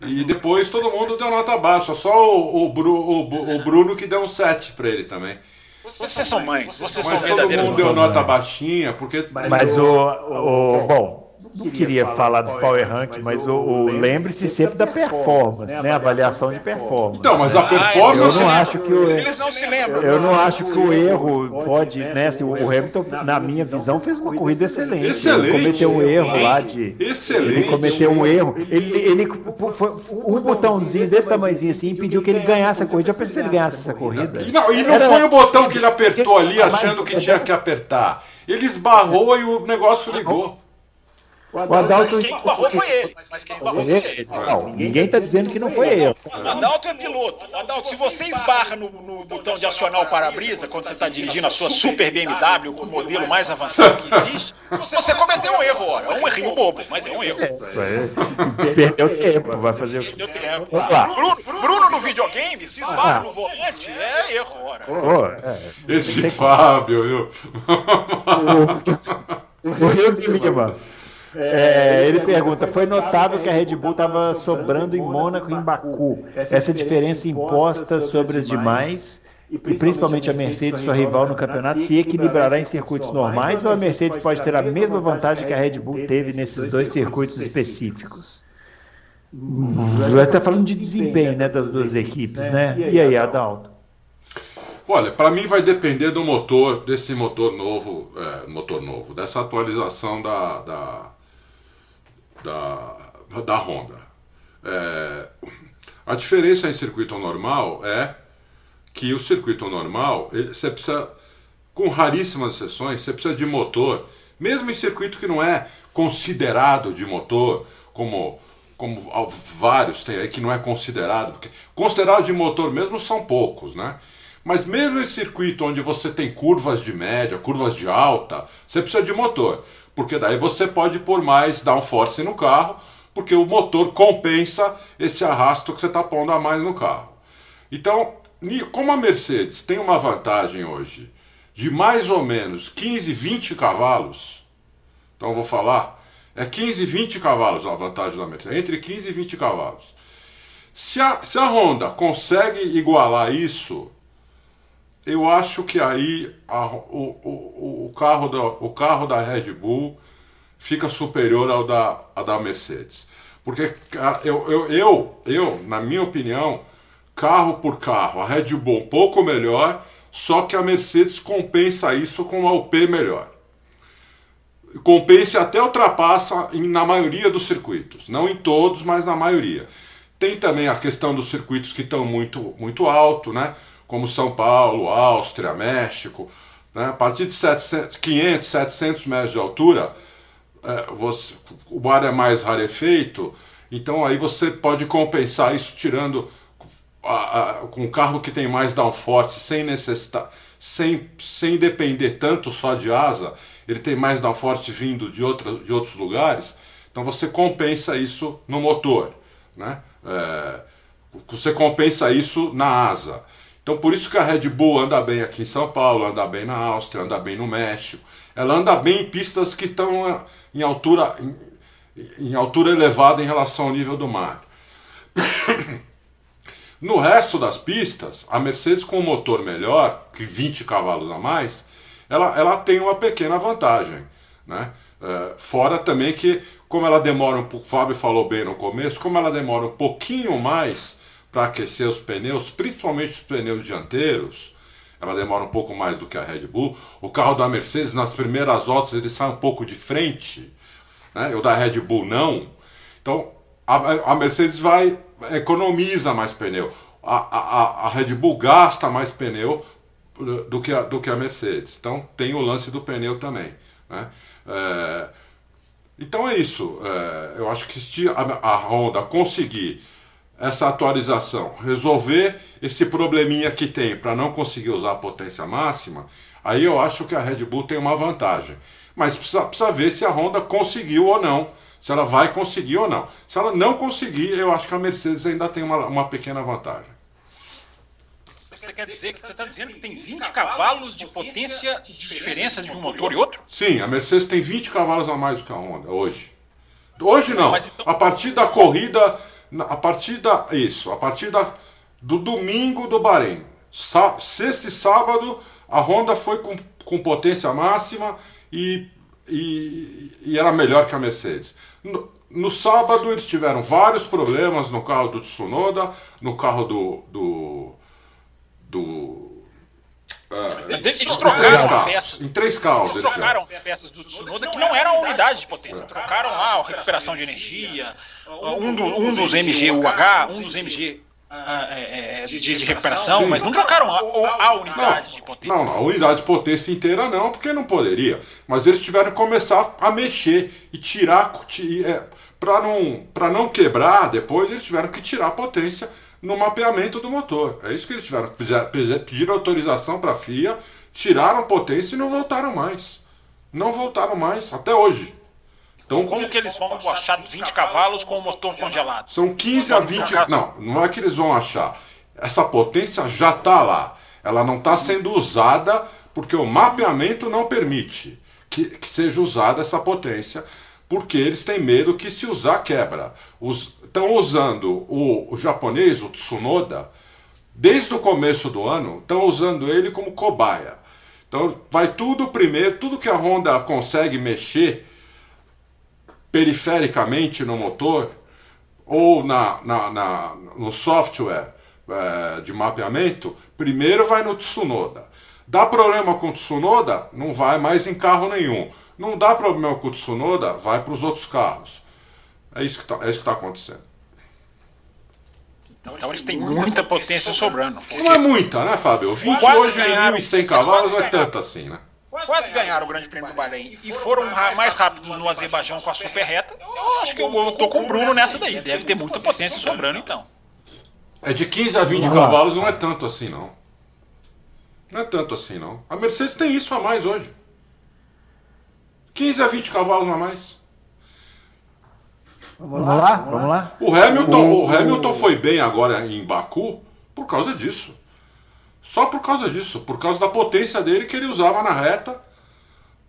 E depois todo mundo deu nota baixa, só o, o, Bru- o o Bruno que deu um 7 pra ele também. Vocês são mães, vocês são Mas todo verdadeiras mundo deu nota baixinha, porque. Mas o, o. Bom, não queria falar do Power Rank, mas o, o lembre-se sempre da performance, né? Avaliação de performance. Então, mas a performance. Eu não acho que o, Eles não se lembram. eu não acho que o erro pode, né? Assim, o Hamilton, na minha visão, fez uma corrida excelente. Excelente. Ele cometeu um erro lá de. Excelente. Ele cometeu um erro. Ele, ele foi um botãozinho desse tamanhozinho assim impediu que ele ganhasse a corrida. Já pensou se ele ganhasse essa corrida? E não, e não Era- foi o botão que ele apertou ali achando que [laughs] tinha que apertar. Ele esbarrou e o negócio ligou. O Adalto. Mas quem esbarrou foi ele. Mas quem esbarrou foi ele. Não, ninguém está dizendo que não foi ele. O Adalto é piloto. Adalto, se você esbarra no, no botão de acionar o para-brisa quando você está dirigindo a sua super BMW, com o modelo mais avançado que existe, você cometeu um erro, ora. É um errinho bobo, mas é um erro. Perdeu tempo, vai fazer o Deu tempo. Bruno, Bruno no videogame, se esbarra no volante, é erro, ora. É. Esse Fábio, viu? [laughs] O Rio de Lima. É, ele pergunta: foi notável que a Red Bull estava sobrando em Mônaco e em Baku. Essa diferença imposta sobre as demais, e principalmente a Mercedes, sua rival no campeonato, se equilibrará em circuitos normais ou a Mercedes pode ter a mesma vantagem que a Red Bull teve nesses dois circuitos específicos? Ele está falando de desempenho né, das duas equipes, né? E aí, Adalto? Olha, para mim vai depender do motor, desse motor novo, é, motor novo, dessa atualização da, da, da, da Honda. É, a diferença em circuito normal é que o circuito normal, ele- você precisa, com raríssimas exceções, você precisa de motor, mesmo em circuito que não é considerado de motor, como, como vários tem aí que não é considerado, porque considerado de motor mesmo são poucos, né? Mas mesmo em circuito onde você tem curvas de média, curvas de alta, você precisa de motor. Porque daí você pode pôr mais downforce no carro, porque o motor compensa esse arrasto que você está pondo a mais no carro. Então, como a Mercedes tem uma vantagem hoje de mais ou menos 15, 20 cavalos, então eu vou falar, é 15, 20 cavalos a vantagem da Mercedes, entre 15 e 20 cavalos. Se a, se a Honda consegue igualar isso, eu acho que aí a- o, o, o, carro da, o carro da Red Bull fica superior ao da, da Mercedes. Porque eu, eu, eu, eu, na minha opinião, carro por carro, a Red Bull um pouco melhor, só que a Mercedes compensa isso com uma UP melhor. Compensa e até ultrapassa em- na maioria dos circuitos. Não em todos, mas na maioria. Tem também a questão dos circuitos que estão muito, muito alto, né? Como São Paulo, Áustria, México. Né? A partir de 700, 500, 700 metros de altura, é, você- o ar é mais rarefeito, então aí você pode compensar isso tirando com um carro que tem mais downforce sem necessitar, sem, sem depender tanto só de asa, ele tem mais downforce vindo de, outra, de outros lugares, então você compensa isso no motor, né? É, você compensa isso na asa. Então por isso que a Red Bull anda bem aqui em São Paulo, anda bem na Áustria, anda bem no México. Ela anda bem em pistas que estão eh, em altura, em, em altura elevada em relação ao nível do mar. [coughs] No resto das pistas, a Mercedes com um motor melhor, que 20 cavalos a mais, ela, ela tem uma pequena vantagem. Né? É, fora também que, como ela demora um pouco, o Fábio falou bem no começo, como ela demora um pouquinho mais para aquecer os pneus, principalmente os pneus dianteiros, ela demora um pouco mais do que a Red Bull. O carro da Mercedes, nas primeiras voltas, ele sai um pouco de frente, né? o da Red Bull não. Então, a, a Mercedes vai economiza mais pneu. A, a, a Red Bull gasta mais pneu do que, a, do que a Mercedes. Então tem o lance do pneu também. Né? É, então é isso. É, eu acho que se a, a Honda conseguir essa atualização, resolver esse probleminha que tem para não conseguir usar a potência máxima, aí eu acho que a Red Bull tem uma vantagem. Mas precisa, precisa ver se a Honda conseguiu ou não se ela vai conseguir ou não. Se ela não conseguir, eu acho que a Mercedes ainda tem uma, uma pequena vantagem. Você quer dizer que você está dizendo que tem 20 cavalos de potência de diferença de um motor e outro? Sim, a Mercedes tem 20 cavalos a mais do que a Honda hoje. Hoje não. Então- A partir da corrida, a partir da isso, a partir da, do domingo do Bahrein, Sá- sexta e sábado, a Honda foi com, com potência máxima e e, e era melhor que a Mercedes. No, no, sábado eles tiveram vários problemas no carro do Tsunoda, no carro do. do, do é, eles trocaram peças. Em três carros. Eles trocaram as peças do Tsunoda que não eram a unidade de potência. Trocaram lá a recuperação de energia, um, do, um dos MG-UH, um dos MG ah, é, é, de, de, recuperação, Sim. mas não trocaram a, a unidade não, de potência. Não, a unidade de potência inteira não, porque não poderia. Mas eles tiveram que começar a mexer e tirar. É, para não, não quebrar depois, eles tiveram que tirar a potência no mapeamento do motor. É isso que eles tiveram. Pediram autorização para a FIA, tiraram potência e não voltaram mais. Não voltaram mais, até hoje. Então, como que eles vão achar 20 cavalos com o motor congelado? São 15 a 20. Não, não é que eles vão achar. Essa potência já está lá. Ela não está sendo usada porque o mapeamento não permite que, que, seja usada essa potência, porque eles têm medo que se usar quebra. Estão usando o, o japonês, o Tsunoda, desde o começo do ano, estão usando ele como cobaia. Então vai tudo primeiro, tudo que a Honda consegue mexer perifericamente no motor ou na, na, na no software é, de mapeamento, primeiro vai no Tsunoda. Dá problema com o Tsunoda, não vai mais em carro nenhum. Não dá problema com o Tsunoda, vai para os outros carros. É isso que está é tá acontecendo. Então, então eles têm muita potência sobrando. Não é muita, né, Fábio? 20 hoje em 1.100 cavalos não é tanto assim, né? quase ganharam o Grande Prêmio do Bahrein e foram mais rápidos no Azerbaijão com a super reta, eu acho que eu tô com o Bruno nessa daí. Deve ter muita potência sobrando então. É de 15 a 20 cavalos não é tanto assim não. Não é tanto assim não. A Mercedes tem isso a mais hoje. 15 a 20 cavalos a mais. Vamos lá, vamos lá. O Hamilton, o Hamilton foi bem agora em Baku por causa disso. Só por causa disso, por causa da potência dele que ele usava na reta.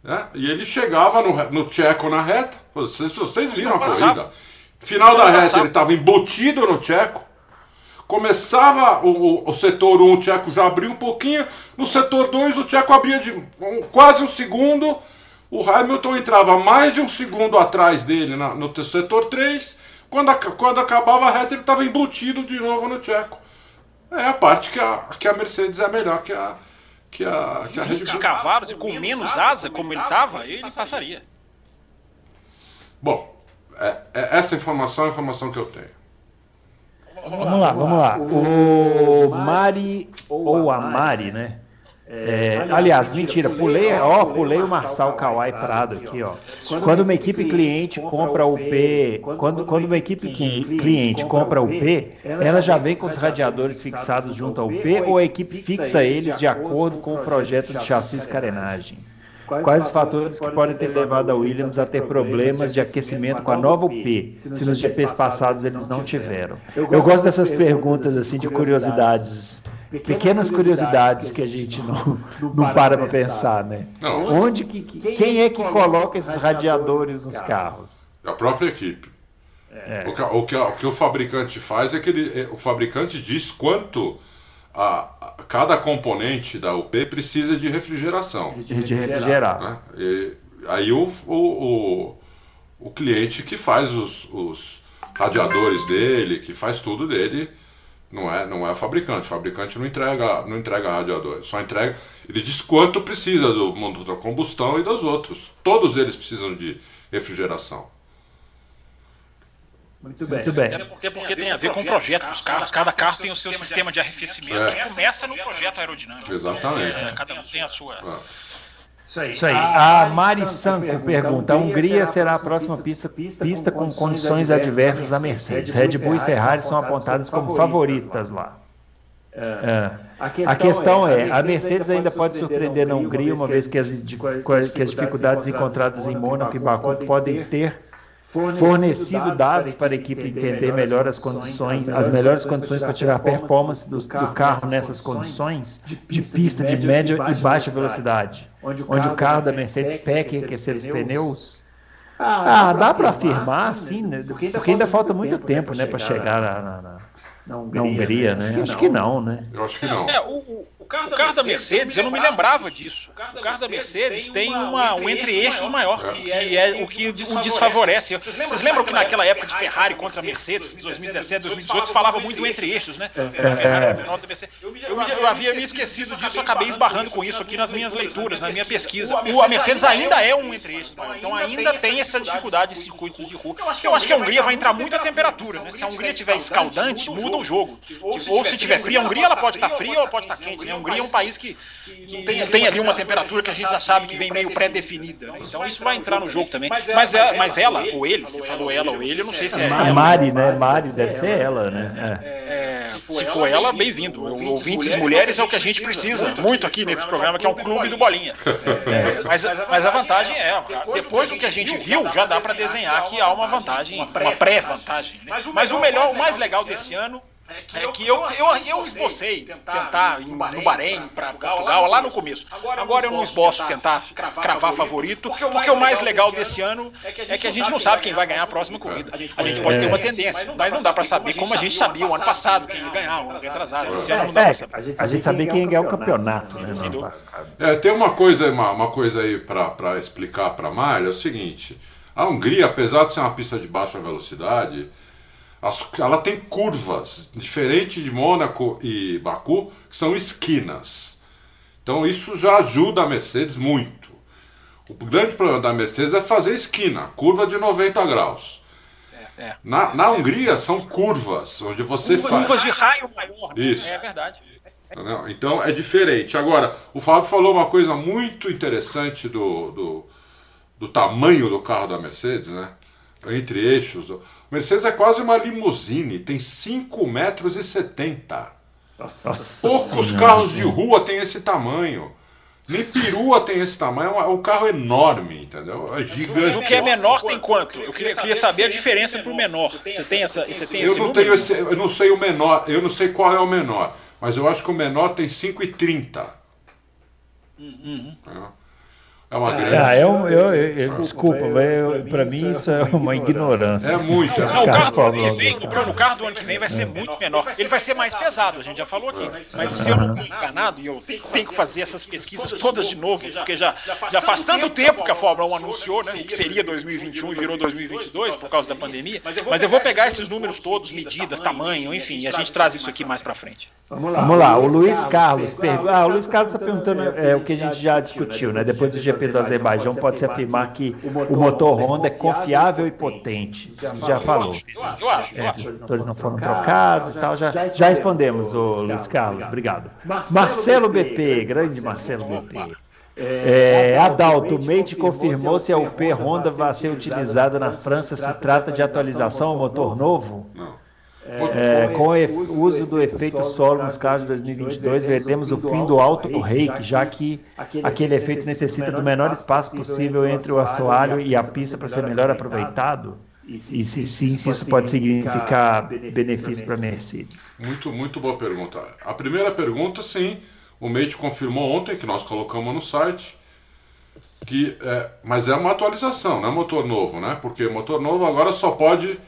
Né? E ele chegava no, no Tcheco na reta. Vocês, vocês viram a corrida. Final da reta ele estava embutido no Tcheco. Começava o, o, o setor 1, o Tcheco já abriu um pouquinho. No setor 2, o Tcheco abria de um, quase um segundo. O Hamilton entrava mais de um segundo atrás dele na, no setor 3. Quando, quando acabava a reta, ele estava embutido de novo no Tcheco é a parte que a, que a Mercedes é melhor que a, que a, que a Red Bull. cavalos e com menos asa, como ele estava, ele passaria. Bom, é, é, essa informação é a informação que eu tenho. Vamos lá, vamos lá. O Mari ou a Mari, né? É, aliás, mentira, pulei, ó, pulei o Marçal Kawai Prado aqui, ó. Quando uma equipe cliente compra o P, quando, quando uma equipe cliente compra o P, ela já vem com os radiadores fixados junto ao P ou a equipe fixa eles de acordo com o projeto de chassi carenagem? Quais os fatores que podem ter levado a Williams a ter problemas de aquecimento com a nova UP, se nos GPs passados eles não tiveram? Eu gosto dessas perguntas assim de curiosidades pequenas curiosidades que a gente [laughs] não, não para para pensar, né? Não. Onde que, quem é que coloca esses radiadores nos carros? A própria equipe. É. O, que, o, que, o, que, o fabricante faz é que ele, é, o fabricante diz quanto a, a, cada componente da UP precisa de refrigeração. De, de refrigerar. Né? E, aí o, o, o, o, cliente que faz os, os radiadores dele, que faz tudo dele, não é, não é o fabricante. O fabricante não entrega, não entrega radiador. Só entrega. Ele diz quanto precisa do motor da combustão e dos outros. Todos eles precisam de refrigeração. Muito bem. Muito bem. Até porque, porque tem a ver com o projeto dos carros. Cada carro tem o seu sistema de arrefecimento é. que começa no projeto aerodinâmico. Exatamente. É, cada um tem a sua. É. Isso aí. Isso aí. A Mari Sanko pergunta: a Hungria será a próxima pista, pista com condições adversas à Mercedes. Red Bull e Ferrari são apontadas como favoritas lá. É. A questão é, a Mercedes ainda pode surpreender na Hungria, uma vez que as, que as dificuldades encontradas em Mônaco e Baku podem ter fornecido dados para a equipe entender melhor as condições, as melhores condições para tirar performance do, do carro nessas condições de pista de média e baixa velocidade, onde o carro da Mercedes peca em aquecer os pneus. Ah, ah dá para afirmar, sim, né? porque ainda falta muito tempo, né, para chegar na, na, na, Hungria, né? Acho que não, né? Eu acho que não. É, o, O carro, da, o carro Mercedes, da Mercedes, eu não me lembrava disso. O carro, o carro da Mercedes tem uma, um entre-eixos maior, maior, que é, o que o desfavorece. Vocês lembram que naquela época de Ferrari contra a Mercedes, 2017, 2018, se falava muito entre-eixos, né? Eu, eu havia me esquecido disso, acabei esbarrando com isso aqui nas minhas leituras, na minha pesquisa. O, a Mercedes ainda é um entre-eixos maior, então ainda tem essa dificuldade em circuitos de rua. Eu acho que a Hungria vai entrar muito a temperatura, né? Se a Hungria tiver escaldante, muda o jogo. Ou se tiver fria, a Hungria ela pode estar fria ou pode estar quente, né? A Hungria é um país que, que não, tem, tem ali uma temperatura que a gente já sabe que vem meio pré-definida. Né? Então isso vai entrar no jogo também. Mas, é, mas ela, ou ele, você falou ela ou ele, eu não sei se é. A Mari, né? Mari deve ser ela, né? É. se for ela, bem-vindo. Ouvintes mulheres é o que a gente precisa muito aqui nesse programa, que é um clube do Bolinha. Mas, mas a vantagem é, depois do que a gente viu, já dá para desenhar que há uma vantagem, uma pré-vantagem. Né? Mas o melhor, o mais legal desse ano é que, é que eu, eu, eu, eu esbocei tentar, ir no Bahrein, para Portugal, lá no começo. Agora eu não esboço tentar cravar favorito, porque o mais legal desse ano é que a gente não sabe quem vai ganhar a próxima corrida. A gente pode ter uma tendência, mas não dá para saber como a gente sabia o ano passado quem ia ganhar, o ano retrasado. Esse ano não dá para saber. A gente sabia quem ia ganhar o campeonato, né? É, tem uma coisa, uma, uma coisa aí para explicar para a Mário, é o seguinte. A Hungria, apesar de ser uma pista de baixa velocidade, as, ela tem curvas, diferente de Mônaco e Baku, que são esquinas. Então isso já ajuda a Mercedes muito. O grande problema da Mercedes é fazer esquina, curva de 90 graus. É, é. Na, na Hungria são curvas, onde você faz. Curvas de raio maior. Isso. É verdade. Então é diferente. Agora, o Fábio falou uma coisa muito interessante do, do, do tamanho do carro da Mercedes, né? Entre eixos. Mercedes é quase uma limusine, tem 5,70 metros e 70. Poucos senhora, carros de rua têm esse tamanho. Nem perua tem esse tamanho, é um carro enorme, entendeu? É gigante. O que é menor tem quanto? Eu queria, queria saber a diferença para o menor. Você tem essa, você tem eu não tenho esse, eu não sei o menor, eu não sei qual é o menor, mas eu acho que o menor tem 5,30. Uhum. É. É uma grande. Ah, eu, eu, eu, desculpa, mas para mim isso é uma ignorância. É muito. Não, o carro do ano que vem, o o carro do ano que vem vai ser muito menor. Ele vai ser mais pesado, a gente já falou aqui. Mas se eu não estou enganado, e eu tenho que fazer essas pesquisas todas de novo, porque já, já faz tanto tempo que a Fórmula 1 anunciou, né, o que seria 2021 e virou 2022 por causa da pandemia. Mas eu vou pegar esses números todos, medidas, tamanho, enfim, e a gente traz isso aqui mais para frente. Vamos lá. Vamos lá. O Luiz Carlos pergunta. Ah, o Luiz Carlos está perguntando é, o que a gente já discutiu, né? Depois do GP do Azerbaijão, pode-se afirmar que o motor Honda é confiável e potente. Já falou. É, os motores não foram trocados e tal. Já, já respondemos, o Luiz Carlos. Obrigado. Marcelo BP, grande Marcelo BP. É, Adalto, o Mate confirmou se a UP Honda vai ser utilizada na França se trata de atualização ao motor novo? Não. É, com o uso do efeito solo nos carros de 2022, veremos o fim do alto rake, já que aquele efeito necessita do menor espaço possível entre o assoalho e a pista para ser melhor aproveitado? E se sim, se isso pode significar benefício para a Mercedes? Muito, muito boa pergunta. A primeira pergunta, sim, o Mate confirmou ontem, que nós colocamos no site, que é, mas é uma atualização, não é motor novo, né? Porque motor novo agora só pode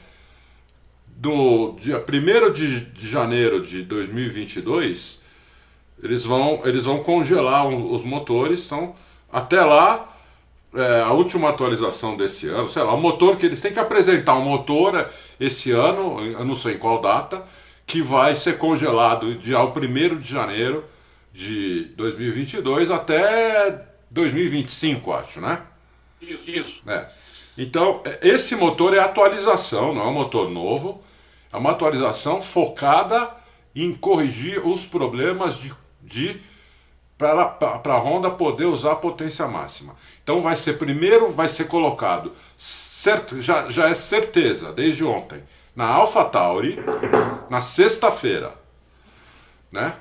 do dia 1 de, janeiro de 2022, eles vão, eles vão congelar os motores. Então, até lá, é, a última atualização desse ano, sei lá, o motor que eles têm que apresentar um motor é, esse ano, eu não sei em qual data, que vai ser congelado de ao 1 de janeiro de 2022 até 2025, acho, né? Isso. Isso. É. Então, é, esse motor é atualização, não é um motor novo. É uma atualização focada em corrigir os problemas de, de para a Honda poder usar a potência máxima. Então vai ser primeiro vai ser colocado certo, já, já é certeza desde ontem na AlphaTauri na sexta-feira, né?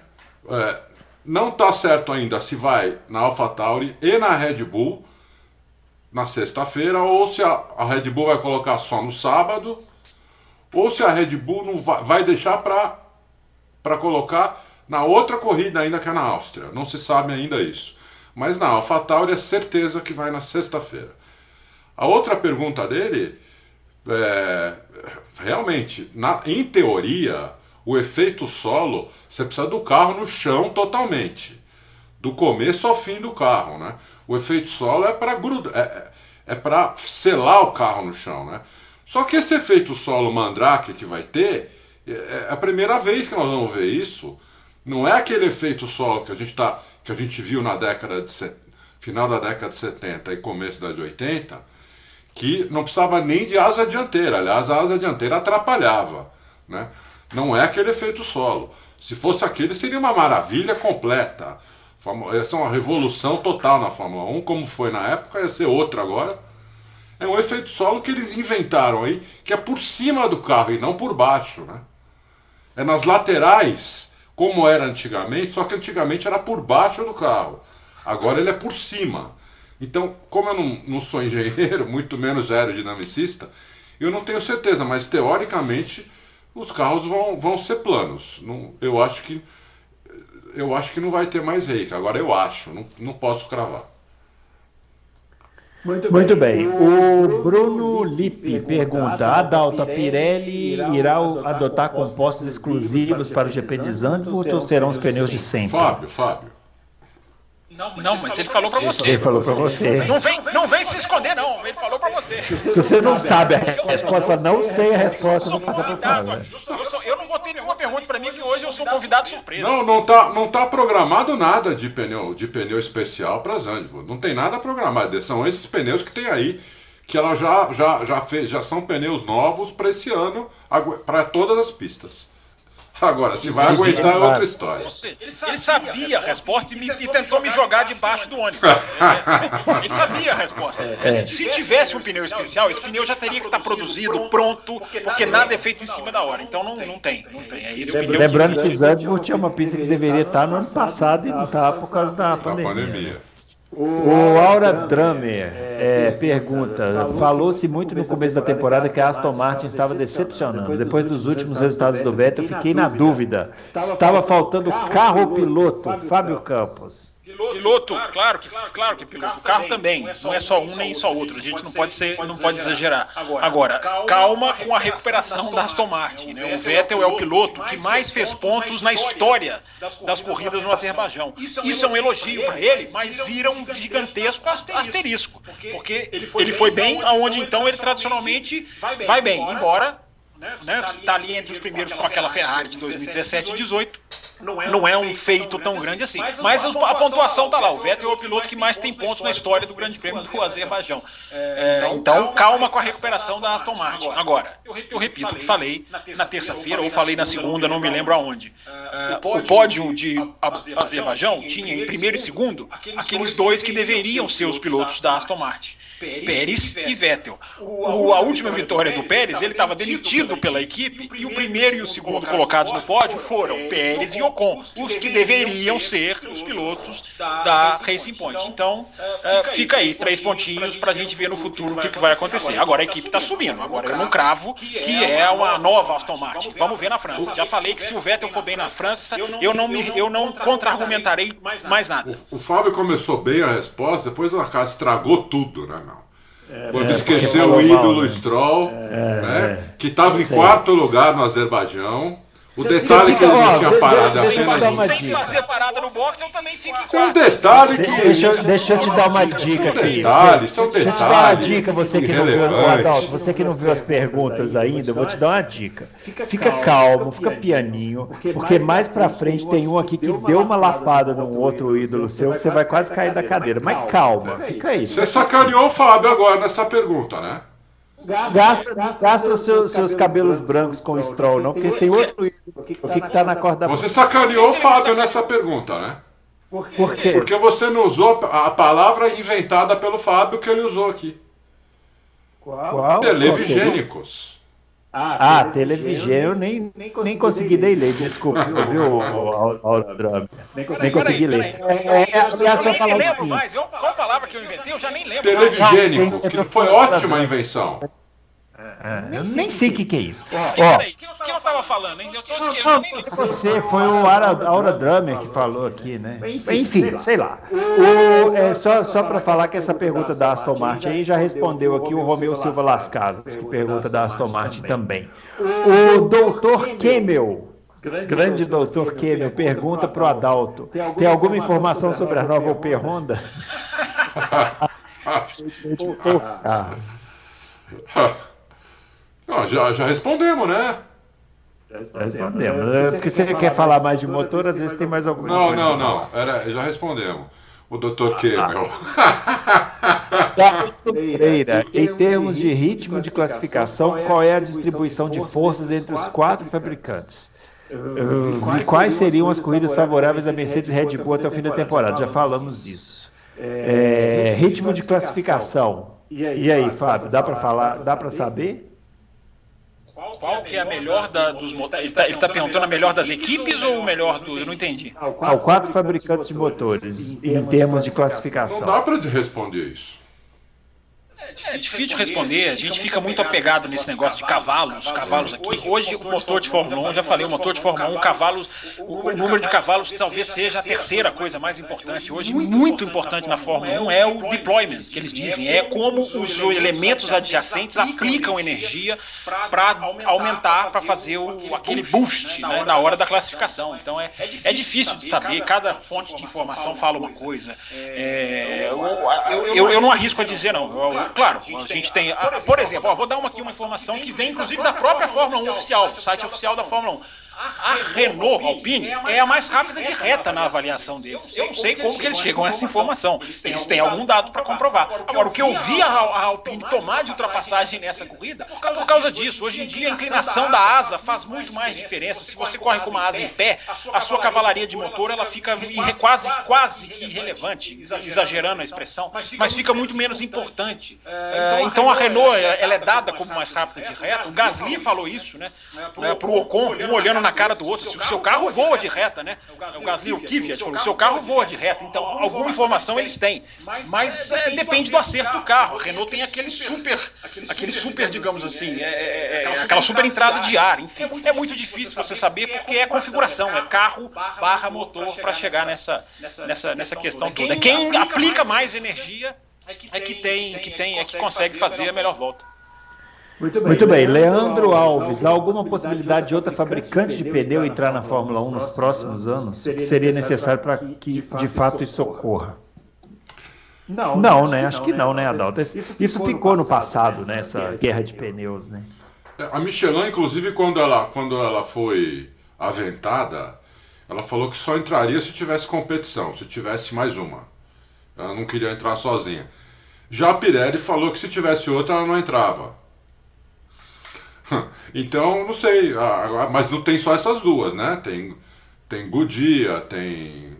É, não está certo ainda se vai na AlphaTauri e na Red Bull na sexta-feira ou se a, a Red Bull vai colocar só no sábado ou se a Red Bull não vai, deixar para colocar na outra corrida ainda que é na Áustria. Não se sabe ainda isso. Mas na AlphaTauri é certeza que vai na sexta-feira. A outra pergunta dele é realmente, na, em teoria, O efeito solo, você precisa do carro no chão totalmente. Do começo ao fim do carro, né? O efeito solo é para grudar, é, é para selar o carro no chão, né? Só que esse efeito solo mandrake que vai ter, é, é a primeira vez que nós vamos ver isso. Não é aquele efeito solo que a gente, tá, que a gente viu na década de final da década de 70 e começo da de 80, que não precisava nem de asa dianteira. Aliás, a asa dianteira atrapalhava. Né? Não é aquele efeito solo. Se fosse aquele, seria uma maravilha completa. Ia ser uma revolução total na Fórmula 1, como foi na época, ia ser outra agora. É um efeito solo que eles inventaram aí, que é por cima do carro e não por baixo. Né? É nas laterais, como era antigamente, só que antigamente era por baixo do carro. Agora ele é por cima. Então, como eu não, não sou engenheiro, [laughs] muito menos aerodinamicista, eu não tenho certeza, mas teoricamente os carros vão, vão ser planos. Não, eu acho que eu acho que não vai ter mais rake. Agora eu acho, não, não posso cravar. Muito, Muito bem. O Bruno Lippe pergunta: a Pirelli irá adotar compostos exclusivos para o GP de Zandvoort ou serão os pneus de sempre? Fábio, Fábio. Não, mas, não, mas ele falou para você. Ele falou para você. Não vem, não vem se esconder, não. Ele falou para você. Se você não sabe a resposta, não sei a resposta, não passa para Fábio. Eu não ter nenhuma pergunta para mim, que hoje eu sou convidado surpresa. Não, não tá, não tá programado nada de pneu, de pneu especial para Zandvoort. Não tem nada programado. São esses pneus que tem aí que ela já já já fez, já são pneus novos para esse ano, para todas as pistas. Agora, se vai aguentar é outra história. Ele sabia a resposta e, me, e tentou me jogar debaixo do ônibus. [laughs] ele sabia a resposta. É. Se tivesse um pneu especial, esse pneu já teria que estar produzido, pronto, porque nada é feito em cima da hora. Então não, não tem. Não tem. É esse Lembrando que Zandvoort é uma pista que deveria estar no ano passado e não está por causa da, da pandemia. O Aura Drummer é, pergunta: falou-se muito no começo da temporada que a Aston Martin estava decepcionando. Depois dos últimos resultados do Vettel, fiquei na dúvida. Estava faltando carro piloto. Fábio Campos. Piloto, claro que, claro que piloto. O carro também, não é só um nem só outro. A gente não pode ser, não pode exagerar. Agora, calma com a recuperação da Aston Martin. Né? O Vettel é o piloto que mais fez pontos na história das corridas no Azerbaijão. Isso é um elogio para ele, mas vira um gigantesco asterisco, porque ele foi bem aonde então ele tradicionalmente vai bem, embora né, está ali entre os primeiros com aquela Ferrari de 2017 e 2018 não é, não é um feito tão grande assim. Mas a pontuação está lá. O Vettel é o piloto que mais tem pontos na história do Grande Prêmio do Azerbaijão. É, então, então, calma com a recuperação da Aston Martin. Agora, eu repito o que falei na terça-feira, ou falei na segunda, não me lembro aonde. o pódio de Azerbaijão tinha em primeiro e segundo aqueles dois que deveriam ser os pilotos da Aston Martin. Pérez e Vettel. O, a última vitória do Pérez, ele estava demitido pela equipe e o primeiro e o segundo colocados no pódio foram Pérez e Ocon, os que deveriam ser os pilotos da Racing Point. Então, uh, fica aí, três pontinhos para a gente ver no futuro o que, que vai acontecer. Agora a equipe está subindo, agora eu não cravo que é uma nova Aston Martin. Vamos ver na França. Já falei que se o Vettel for bem na França, eu não, me, eu não contra-argumentarei mais nada. O, o Fábio começou bem a resposta, depois o casa estragou tudo, né, não? É, Quando é, esqueceu o ídolo mal, né? Stroll, é, né, é. que estava em quarto lugar no Azerbaijão. O detalhe que ele não tinha parado apenas. Sem fazer parada no box, eu também fico em quarto. um detalhe que. Deixa, deixa eu te dar uma dica aqui. Detalhe, são detalhes. Deixa eu te dar uma dica, você que não viu. Adalto, você que não viu as perguntas ainda, eu vou te dar uma dica. Fica calmo, fica pianinho, porque mais pra frente tem um aqui que deu uma lapada num outro ídolo seu que você vai quase cair da cadeira. Mas calma, fica aí. Você sacaneou o Fábio agora nessa pergunta, né? Gasta, gasta seus, seus cabelos brancos com stroll, não, porque tem outro o que está na corda Você sacaneou o Fábio nessa pergunta, né? Por quê? Porque você não usou a palavra inventada pelo Fábio que ele usou aqui. Qual? Televigênicos. Ah, ah televigênio, eu nem, nem, nem consegui ler, ler desculpa, viu, Aldram? Nem, nem consegui ler. É, é, aliás, eu nem lembro mais, eu, qual palavra que eu inventei, eu já nem lembro. Televigênico, que foi ótima invenção. É, eu nem sei o que, que é isso. Ó, Peraí, que eu tava falando, hein? Eu tô esquecendo. Você foi o Aura, Aura Drummer que falou aqui, né? Enfim, sei lá. O, é, só só para falar que essa pergunta da Aston Martin aí já respondeu aqui o Romeu Silva Las Casas, que pergunta da Aston Martin também. O doutor Kemel Grande doutor Kemel pergunta para o Adalto: tem alguma informação sobre a nova OP Honda? [laughs] [laughs] ah. Não, já, já respondemos, né? Respondemos. É porque você quer falar mais de motor, às vezes tem mais alguma não, coisa. Não, não, não. Era, já respondemos. O doutor Kemel. Pereira, em termos de ritmo de classificação, qual é a distribuição de forças entre os quatro fabricantes? E quais seriam as corridas favoráveis a Mercedes e Red Bull até o fim da temporada? Já falamos disso. É, ritmo de classificação. E aí, Fábio, dá para falar, dá para saber? Qual que é a melhor da, dos motores? Ele está tá perguntando a melhor das equipes ou o melhor do. Eu não entendi. Ah, quatro fabricantes de motores, em termos de classificação. Não dá para responder isso. É difícil responder, a gente fica muito apegado nesse negócio de cavalos, cavalos aqui. Hoje o motor de Fórmula 1, já falei, o motor de Fórmula 1, cavalos, o, número de cavalos talvez seja a terceira coisa mais importante. Hoje, muito importante na Fórmula 1 é o deployment, que eles dizem, é como os elementos adjacentes aplicam energia para aumentar, para fazer o, aquele boost né, na hora da classificação. Então é, é difícil de saber, cada fonte de informação fala uma coisa. É, eu, eu, eu, não arrisco a dizer, não. Eu, claro, a gente tem. Por exemplo, ó, vou dar uma aqui uma informação que vem inclusive da própria Fórmula 1 oficial, do site oficial da Fórmula 1. A Renault Alpine é a mais rápida de reta na avaliação deles. Eu não sei como que eles chegam a essa informação. Eles têm algum dado para comprovar. Agora, o que eu vi a Alpine tomar de ultrapassagem nessa corrida é por causa disso. Hoje em dia, a inclinação da asa faz muito mais diferença. Se você corre com uma asa em pé, a sua cavalaria de motor ela fica quase, quase que irrelevante, exagerando a expressão, mas fica muito menos importante. É, então, a Renault ela é dada como mais rápida de reta. O Gasly falou isso, né? Para o Ocon, um olhando na cara do outro. Se o seu carro voa de reta, né? O Gasly, o Kvyat falou, o seu carro voa de reta. Então, alguma informação eles têm. Mas é, depende do acerto do carro. A Renault tem aquele super, aquele super, digamos assim, é, é, é aquela super entrada de ar. Enfim, é muito difícil você saber porque é configuração, é carro barra motor para chegar nessa, nessa, nessa questão toda. Quem aplica mais energia é que tem, que tem, é que consegue fazer a melhor volta. Muito bem, Muito bem. Leandro Alves, há alguma possibilidade de outra fabricante de pneu entrar na Fórmula 1 nos próximos anos? Que seria necessário para que de fato isso ocorra? Não, não né? Acho que não, né, Adalto? Isso ficou no passado, né? Essa guerra de pneus, né? É, a Michelin, inclusive, quando ela, quando ela foi aventada, ela falou que só entraria se tivesse competição, se tivesse mais uma. Ela não queria entrar sozinha. Já a Pirelli falou que se tivesse outra, ela não entrava. [laughs] Então, não sei, mas não tem só essas duas, né? Tem, tem Goodyear, tem.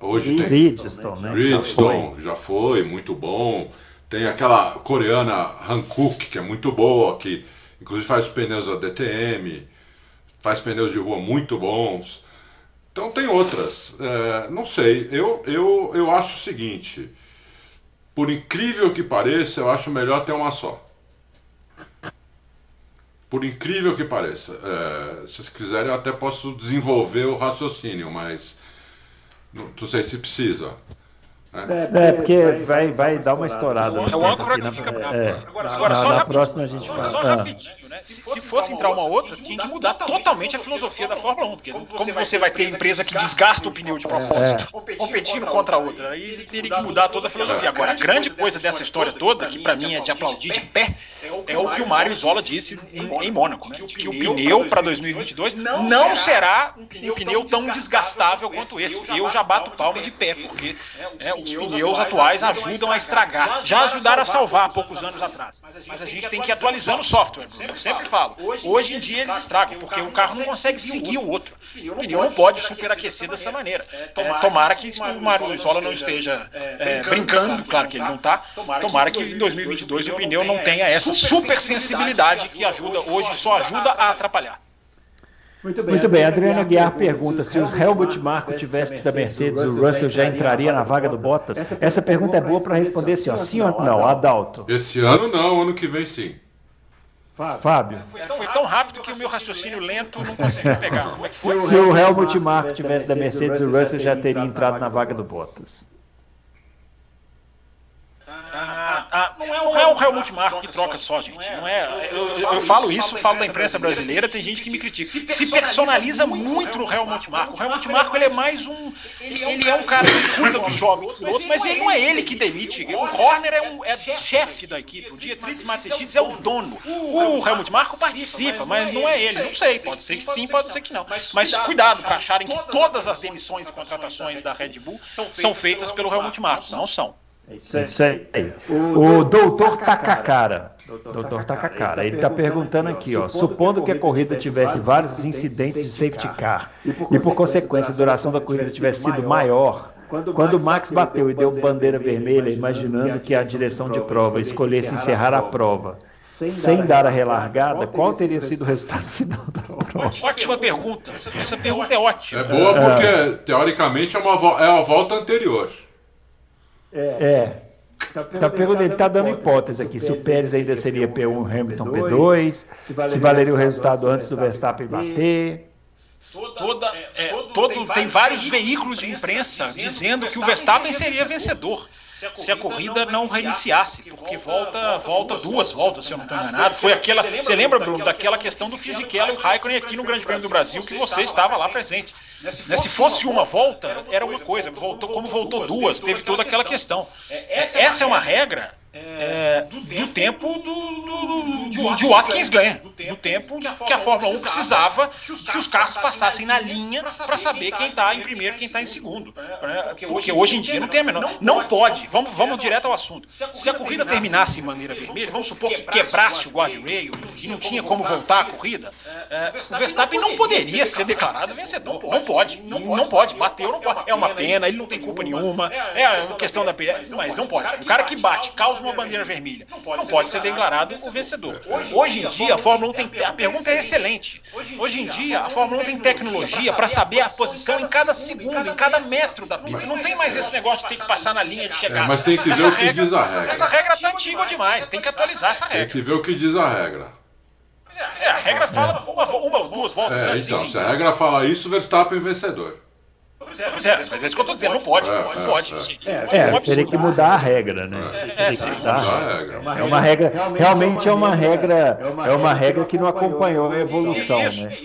Hoje tem. Bridgestone, né? Bridgestone, já foi, muito bom. Tem aquela coreana Hankook, que é muito boa, que inclusive faz pneus da DTM, faz pneus de rua muito bons. Então tem outras. É, não sei, eu, eu, eu acho o seguinte: por incrível que pareça, eu acho melhor ter uma só. Por incrível que pareça. É, se vocês quiserem, eu até posso desenvolver o raciocínio, mas não, não sei se precisa. É, é, porque vai, vai dar uma estourada. É o âncora que fica bravo. É, agora, agora, só na próxima a gente fala. Só rapidinho, né? Se, se fosse entrar uma outra, tinha que mudar totalmente a filosofia da Fórmula 1. Porque como você vai ter empresa que desgasta o pneu de propósito, é. competindo contra a outra, aí teria que mudar toda a filosofia. Agora, a grande coisa dessa história toda, que para mim é de aplaudir de pé, é o que o Mário Zola disse em, em Mônaco, né? Que o pneu para 2022 não será um pneu tão desgastável quanto esse. Eu já bato palma de pé, porque é, os pneus atuais ajudam a estragar. Já ajudaram a salvar há poucos anos atrás. Mas a gente tem que ir atualizando o software, Eu sempre falo. Hoje em dia eles estragam, porque o carro não consegue seguir o outro. O pneu não pode superaquecer dessa maneira. Tomara que o Mário Isola não esteja é, brincando, claro que ele não está. Tomara que em 2022 o pneu não tenha essa super sensibilidade que ajuda hoje só ajuda a atrapalhar. Muito bem, Muito bem. Adriana Guiar pergunta se o Helmut Marko tivesse da Mercedes, o Russell já entraria na vaga do Bottas? Essa pergunta é boa para responder assim, ó, sim ou não, Adalto? Esse ano não, ano que vem sim. Fábio. Foi tão, foi tão rápido que o meu raciocínio lento não conseguiu pegar. É se o Helmut Marko tivesse da Mercedes, o Russell já teria entrado na vaga do Bottas. Ah, Ah, não é, é o Helmut Marko que troca só, gente. Não é. Eu, eu, eu falo isso, falo da imprensa brasileira, tem gente que me critica. Se personaliza muito no Helmut Marko. O Helmut Marko ele é mais um. Ele é um cara que cuida dos dos pilotos, mas ele não é ele que demite. O Horner é, um, é chefe da equipe. O Dietrich Mateschitz é o dono. O Helmut Marko participa, mas não é ele. Não sei. Pode ser que sim, pode ser que não. Mas cuidado para acharem que todas as demissões e contratações da Red Bull são feitas pelo Helmut Marko. Não são. É isso, isso aí. O doutor Takakara. Doutor Takakara, ele está perguntando aqui, ó, supondo que a corrida tivesse vários incidentes de safety car. e por consequência a duração da corrida tivesse sido maior, quando o Max bateu e deu bandeira vermelha, imaginando que a direção de prova escolhesse encerrar a prova, sem dar a relargada, qual teria sido o resultado final da prova? Ótima pergunta. Essa pergunta é ótima. É. boa porque, teoricamente, é uma, é a volta anterior. É. Tá perguntando, ele está dando hipótese aqui, se o Pérez ainda seria P1, Hamilton P2, se valeria o resultado antes do Verstappen bater. Toda, é, todo, tem vários veículos de imprensa dizendo que o Verstappen seria vencedor se a corrida não reiniciasse, porque volta, volta duas voltas, se eu não estou enganado. Foi aquela, você lembra, Bruno, daquela questão do Fisichella e o Raikkonen aqui no Grande Prêmio do Brasil, que você estava lá presente. Né, se fosse uma volta, era uma coisa, voltou, como voltou duas, teve toda aquela questão. Essa é uma regra é, do, do, tempo do, do, do, de Watkins Glen, do tempo que a Fórmula 1 precisava que os carros passassem na linha para saber quem está em primeiro e quem está em segundo. Porque hoje em dia não tem a menor. Não pode, vamos, vamos direto ao assunto. Se a corrida terminasse em maneira vermelha, vamos supor que quebrasse o guardrail e não tinha como voltar a corrida, é, o Verstappen não poderia ser declarado vencedor. Não pode, não pode, bateu, não pode. É uma pena, ele não tem culpa nenhuma, é a questão da. Mas não pode. O cara que bate, causa uma bandeira vermelha. Não pode ser declarado o vencedor. Hoje em dia, a Fórmula 1 tem. A pergunta é excelente. Hoje em dia, a Fórmula 1 tem tecnologia para saber a posição em cada segundo, em cada metro da pista. Não tem mais esse negócio de ter que passar na linha de chegada. É, mas tem que ver essa o que regra, diz a regra. Essa regra tá antiga demais. Tem que atualizar essa regra. Tem que ver o que diz a regra. É, a regra fala uma, uma duas voltas é, antes. Então, se a regra fala isso, Verstappen é vencedor. Pois é, mas é isso que eu estou dizendo, não pode, não pode. pode. É, é, teria que mudar a regra, né? É, é. É uma regra, realmente é uma regra, é uma regra que não acompanhou a evolução, né?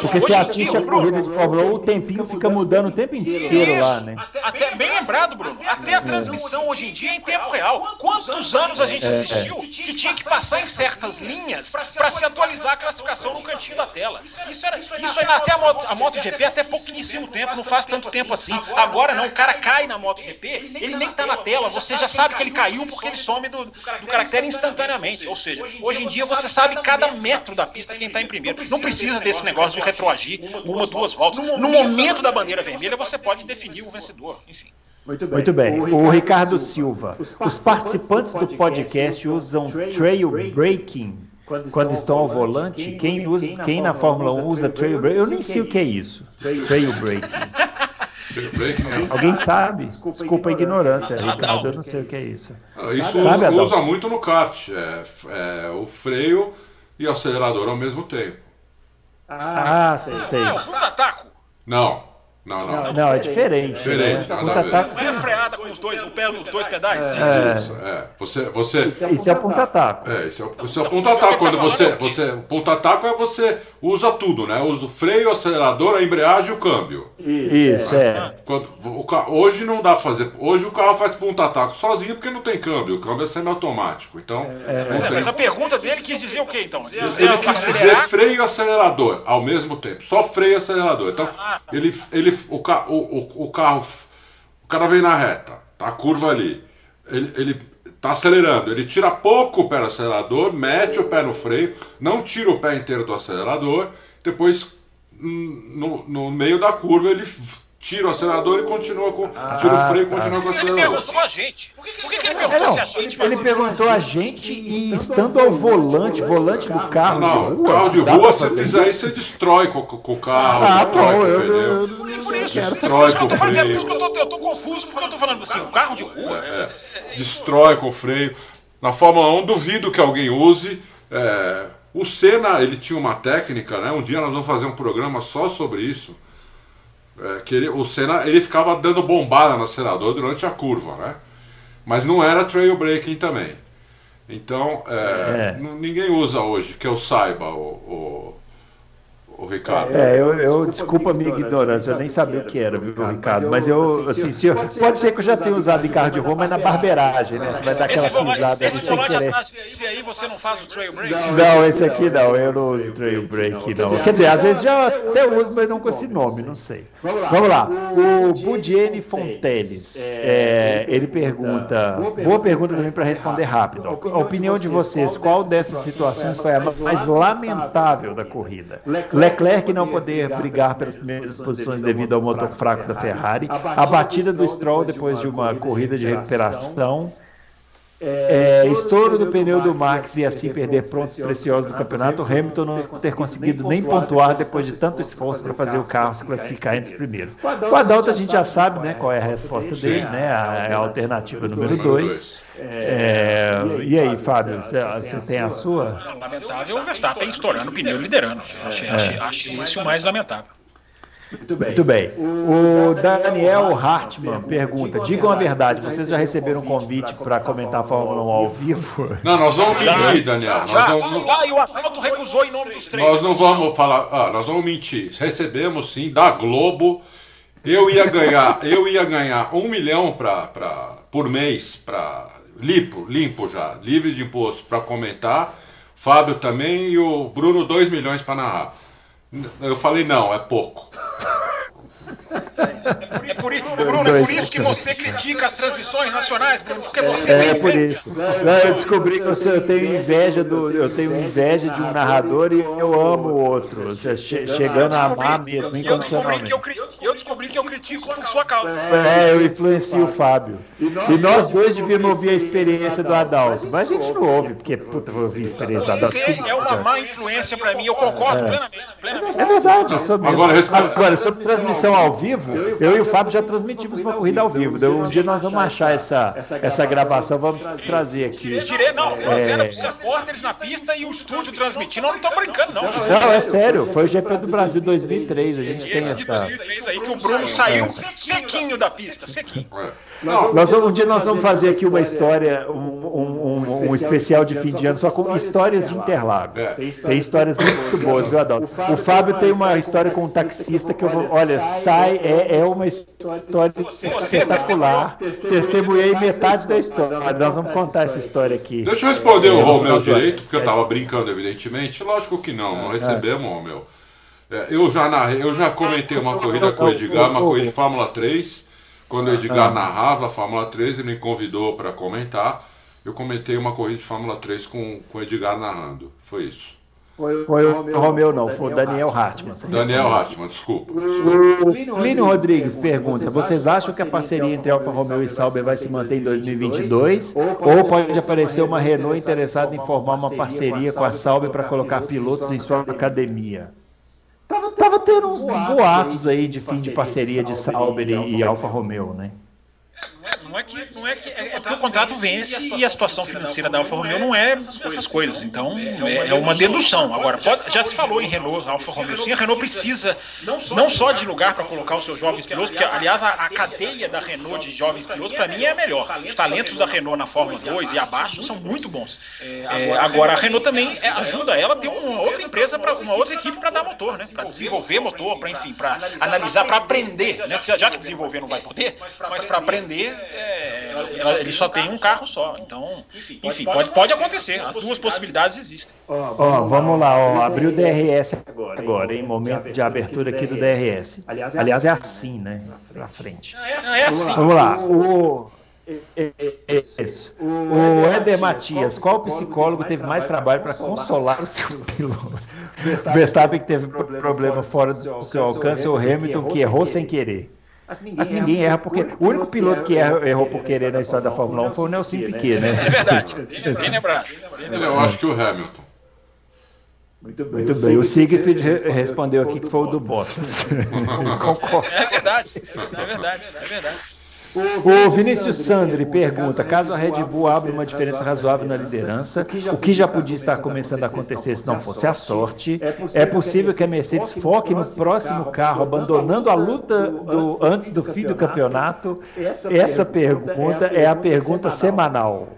Porque se assiste a corrida de Fórmula 1, o tempinho fica mudando o tempo inteiro lá, né? Até, bem lembrado, Bruno, até a transmissão hoje em dia é em tempo real. Quantos anos a gente assistiu que tinha que passar em certas linhas para se atualizar a classificação no cantinho da tela? Isso era, isso aí até a, Moto, a MotoGP até pouquíssimo tempo, não faz tanto tempo assim. Agora não, o cara cai na MotoGP, ele nem tá na tela, você já sabe que ele caiu porque ele some do, do caractere instantaneamente. Ou seja, hoje em dia você sabe cada metro da pista quem tá em primeiro. Não precisa desse negócio de retroagir uma, duas voltas. No momento da bandeira vermelha, você pode definir o vencedor. Enfim. Muito bem. Muito bem. O Ricardo Silva. Os participantes do podcast usam trail breaking quando estão ao volante. Quem, usa, quem na Fórmula 1 usa trail breaking? Eu nem sei o que é isso. Trail breaking. Alguém sabe? Desculpa a ignorância, Ricardo, eu não sei o que é isso. Ah, isso sabe, usa, usa, muito no kart. É, é, o freio e o acelerador ao mesmo tempo. Ah, sei, sei. É, o puta taco. Não, não, não. Não, não é diferente. Diferente, né? nada a ver. Não é freada com os dois, o pé, os dois pedais? É. Isso, é. Você, você... Isso é ponta-taco. É, isso é, isso é ponta-taco. Quando você, você... Ponta-taco é você usa tudo, né? Usa o freio, o acelerador, a embreagem e o câmbio. Isso, é. Quando, o, hoje não dá pra fazer... Hoje o carro faz ponta-taco sozinho porque não tem câmbio. O câmbio é semi-automático, então... É, tem... Mas a pergunta dele quis dizer o quê, então? Ele, ele quis dizer freio e acelerador ao mesmo tempo. Só freio e acelerador. Então, ah, tá. ele... ele o, o, o, o carro, o cara vem na reta, tá a curva ali, ele, ele tá acelerando, ele tira pouco o pé do acelerador, mete o pé no freio, não tira o pé inteiro do acelerador, depois hum, no, no meio da curva ele tira o acelerador e continua com. Ah, tira o freio e continua com o acelerador. Ele perguntou a gente. Por que, por que, que ele perguntou é, se a gente Ele perguntou a gente e estando ao volante, volante do carro. Não, de rua, carro de rua, se fizer isso, você destrói com, com o carro, ah, destrói com o pneu. Por isso, destrói com o freio. Por isso que eu tô, eu tô confuso, porque eu tô falando assim, o carro de rua. É, é, destrói com o freio. Na Fórmula 1, duvido que alguém use. É, o Senna, ele tinha uma técnica, né? Um dia nós vamos fazer um programa só sobre isso é, que ele, o Senna ele ficava dando bombada no acelerador durante a curva, né? Mas não era trail breaking também. Então, é, é. ninguém usa hoje, que eu saiba, o, o Ricardo. É, eu, eu desculpa a minha ignorância, eu nem sabia o que era, viu, Ricardo? Mas eu, assim, se eu, pode ser que eu já tenha usado em carro de rua, mas na barbeiragem, né? Você vai dar aquela pisada esse sem querer. Esse aí você não faz o trail break? Não, esse aqui não, eu não uso trail break, não. Quer dizer, às vezes já até uso, mas não com esse nome, não sei. Vamos lá. O Budiene Fonteles, é, ele pergunta, boa pergunta também para responder rápido. A opinião de vocês, qual dessas situações foi a mais lamentável da corrida? Leclerc não poder brigar pelas primeiras posições devido ao motor fraco da Ferrari, a batida do Stroll depois de uma corrida de recuperação, é, estouro do pneu do Max e assim perder pontos preciosos do campeonato, Hamilton não ter conseguido nem pontuar depois de tanto esforço para fazer o carro se classificar entre os primeiros. O Adalto a gente já sabe né, qual é a resposta dele, né, a, a alternativa número 2. É, e aí, Fábio, você tem a sua? Lamentável o Verstappen estourando o pneu liderando. Achei, achei, achei isso o mais lamentável. Muito bem. Muito bem. O Daniel Hartmann pergunta: digam a verdade, vocês já receberam um convite para comentar a Fórmula 1 ao vivo? [laughs] Não, nós vamos mentir, Daniel. Nós já, vamos... Ah, e o Atlanta recusou em nome dos três. Nós não vamos falar. Ah, nós vamos mentir. Recebemos sim da Globo. Eu ia ganhar, [laughs] eu ia ganhar um milhão pra, pra, por mês para limpo, limpo já, livre de imposto para comentar. Fábio também e o Bruno 2 milhões para narrar. Eu falei, não, é pouco. [laughs] É por, isso, Bruno, é por isso que você critica as transmissões nacionais, Bruno, porque você é, é por isso. Não, eu descobri que eu, eu, tenho inveja do, eu tenho inveja de um narrador e eu amo o outro. Che, chegando a amar mesmo, incondicionalmente. Eu, eu descobri que eu critico por sua causa. É, eu influencio o Fábio. E nós dois devíamos ouvir a experiência do Adalto, mas a gente não ouve, porque puta, vou ouvir a experiência do Adalto. Você é uma má influência para mim, eu concordo é. plenamente, plenamente. É verdade, sobre, agora, agora sobre transmissão ao vivo, eu e o Fábio já transmitimos uma corrida ao vivo. Um dia nós vamos achar essa, essa gravação, vamos trazer aqui. Tirei, não, é... os repórteres na pista e o estúdio transmitindo, não estão brincando, não. Não, é sério, foi o GP do Brasil 2003, a gente tem essa. 2003 aí que o Bruno saiu sequinho da pista, sequinho. Não, nós vamos, um dia nós vamos fazer aqui uma história, um, um, um, um especial de fim de ano só com histórias de Interlagos. Tem histórias muito boas, viu, Adalto? O Fábio tem uma história com um taxista que eu vou. Olha, sai, é, é uma história espetacular. Testemunhei metade da história. Nós vamos contar essa história aqui. Deixa eu responder o Romeu direito, porque eu estava brincando, evidentemente. Lógico que não, não recebemos, Romeu. É, eu já narrei, eu já comentei uma corrida com o Edgar, uma corrida de Fórmula 3. Quando o Edgar ah. narrava a Fórmula 3, ele me convidou para comentar. Eu comentei uma corrida de Fórmula 3 com, com o Edgar narrando. Foi isso. Foi, foi o Romeu, Romeu não, foi o Daniel Hartmann. Daniel Hartmann, desculpa. O Lino Rodrigues pergunta: vocês acham que a parceria entre Alfa Romeo e Sauber vai se manter em 2022? Ou pode aparecer uma Renault interessada em formar uma parceria com a Sauber para colocar pilotos em sua academia? Tava, tava tendo uns boatos aí de fim de parceria de Sauber e, e Alfa Romeo, né? Não é que não é que é, é porque o contrato vence e a situação financeira da Alfa Romeo não é essas coisas. Então é, é uma dedução. Agora pode, já se falou em Renault, Alfa Romeo. Sim, a Renault precisa não só de lugar para colocar os seus jovens pilotos, porque aliás a, a cadeia da Renault de jovens pilotos para mim é a melhor. Os talentos da Renault na Fórmula 2 e abaixo são muito bons. É, agora a Renault também é, ajuda ela a ter uma outra empresa para uma outra equipe para dar motor, né? Para desenvolver motor, para enfim, para analisar, para aprender, né? Já que desenvolver não vai poder, mas para aprender é, ele só tem um carro só. Então, enfim, pode, pode acontecer. As duas possibilidades existem. Ó, vamos lá, ó, abriu o DRS agora, em momento de abertura aqui do DRS. Aliás, é assim, né? Pra frente. É assim. Vamos lá. O, isso. O Éder Matias, qual psicólogo teve mais trabalho para consolar o seu piloto? Verstappen que teve problema fora do seu alcance ou Hamilton que errou sem querer? Acho que ninguém, Acho que ninguém erra porque. O único piloto que errou, errou por querer na história da Fórmula 1 foi o Nelson Piquet, né? É verdade. [laughs] Bem lembrado. Eu acho que o Hamilton. Muito bem. Muito bem. O Siegfried respondeu aqui que foi o do Bottas. Concordo. É verdade. É verdade. É verdade. O Vinícius Sandri pergunta: caso a Red Bull abra uma diferença razoável na liderança, o que já podia estar começando a acontecer se não fosse a sorte? É possível que a Mercedes foque no próximo carro, abandonando a luta do, antes do fim do campeonato? Essa pergunta é a pergunta semanal.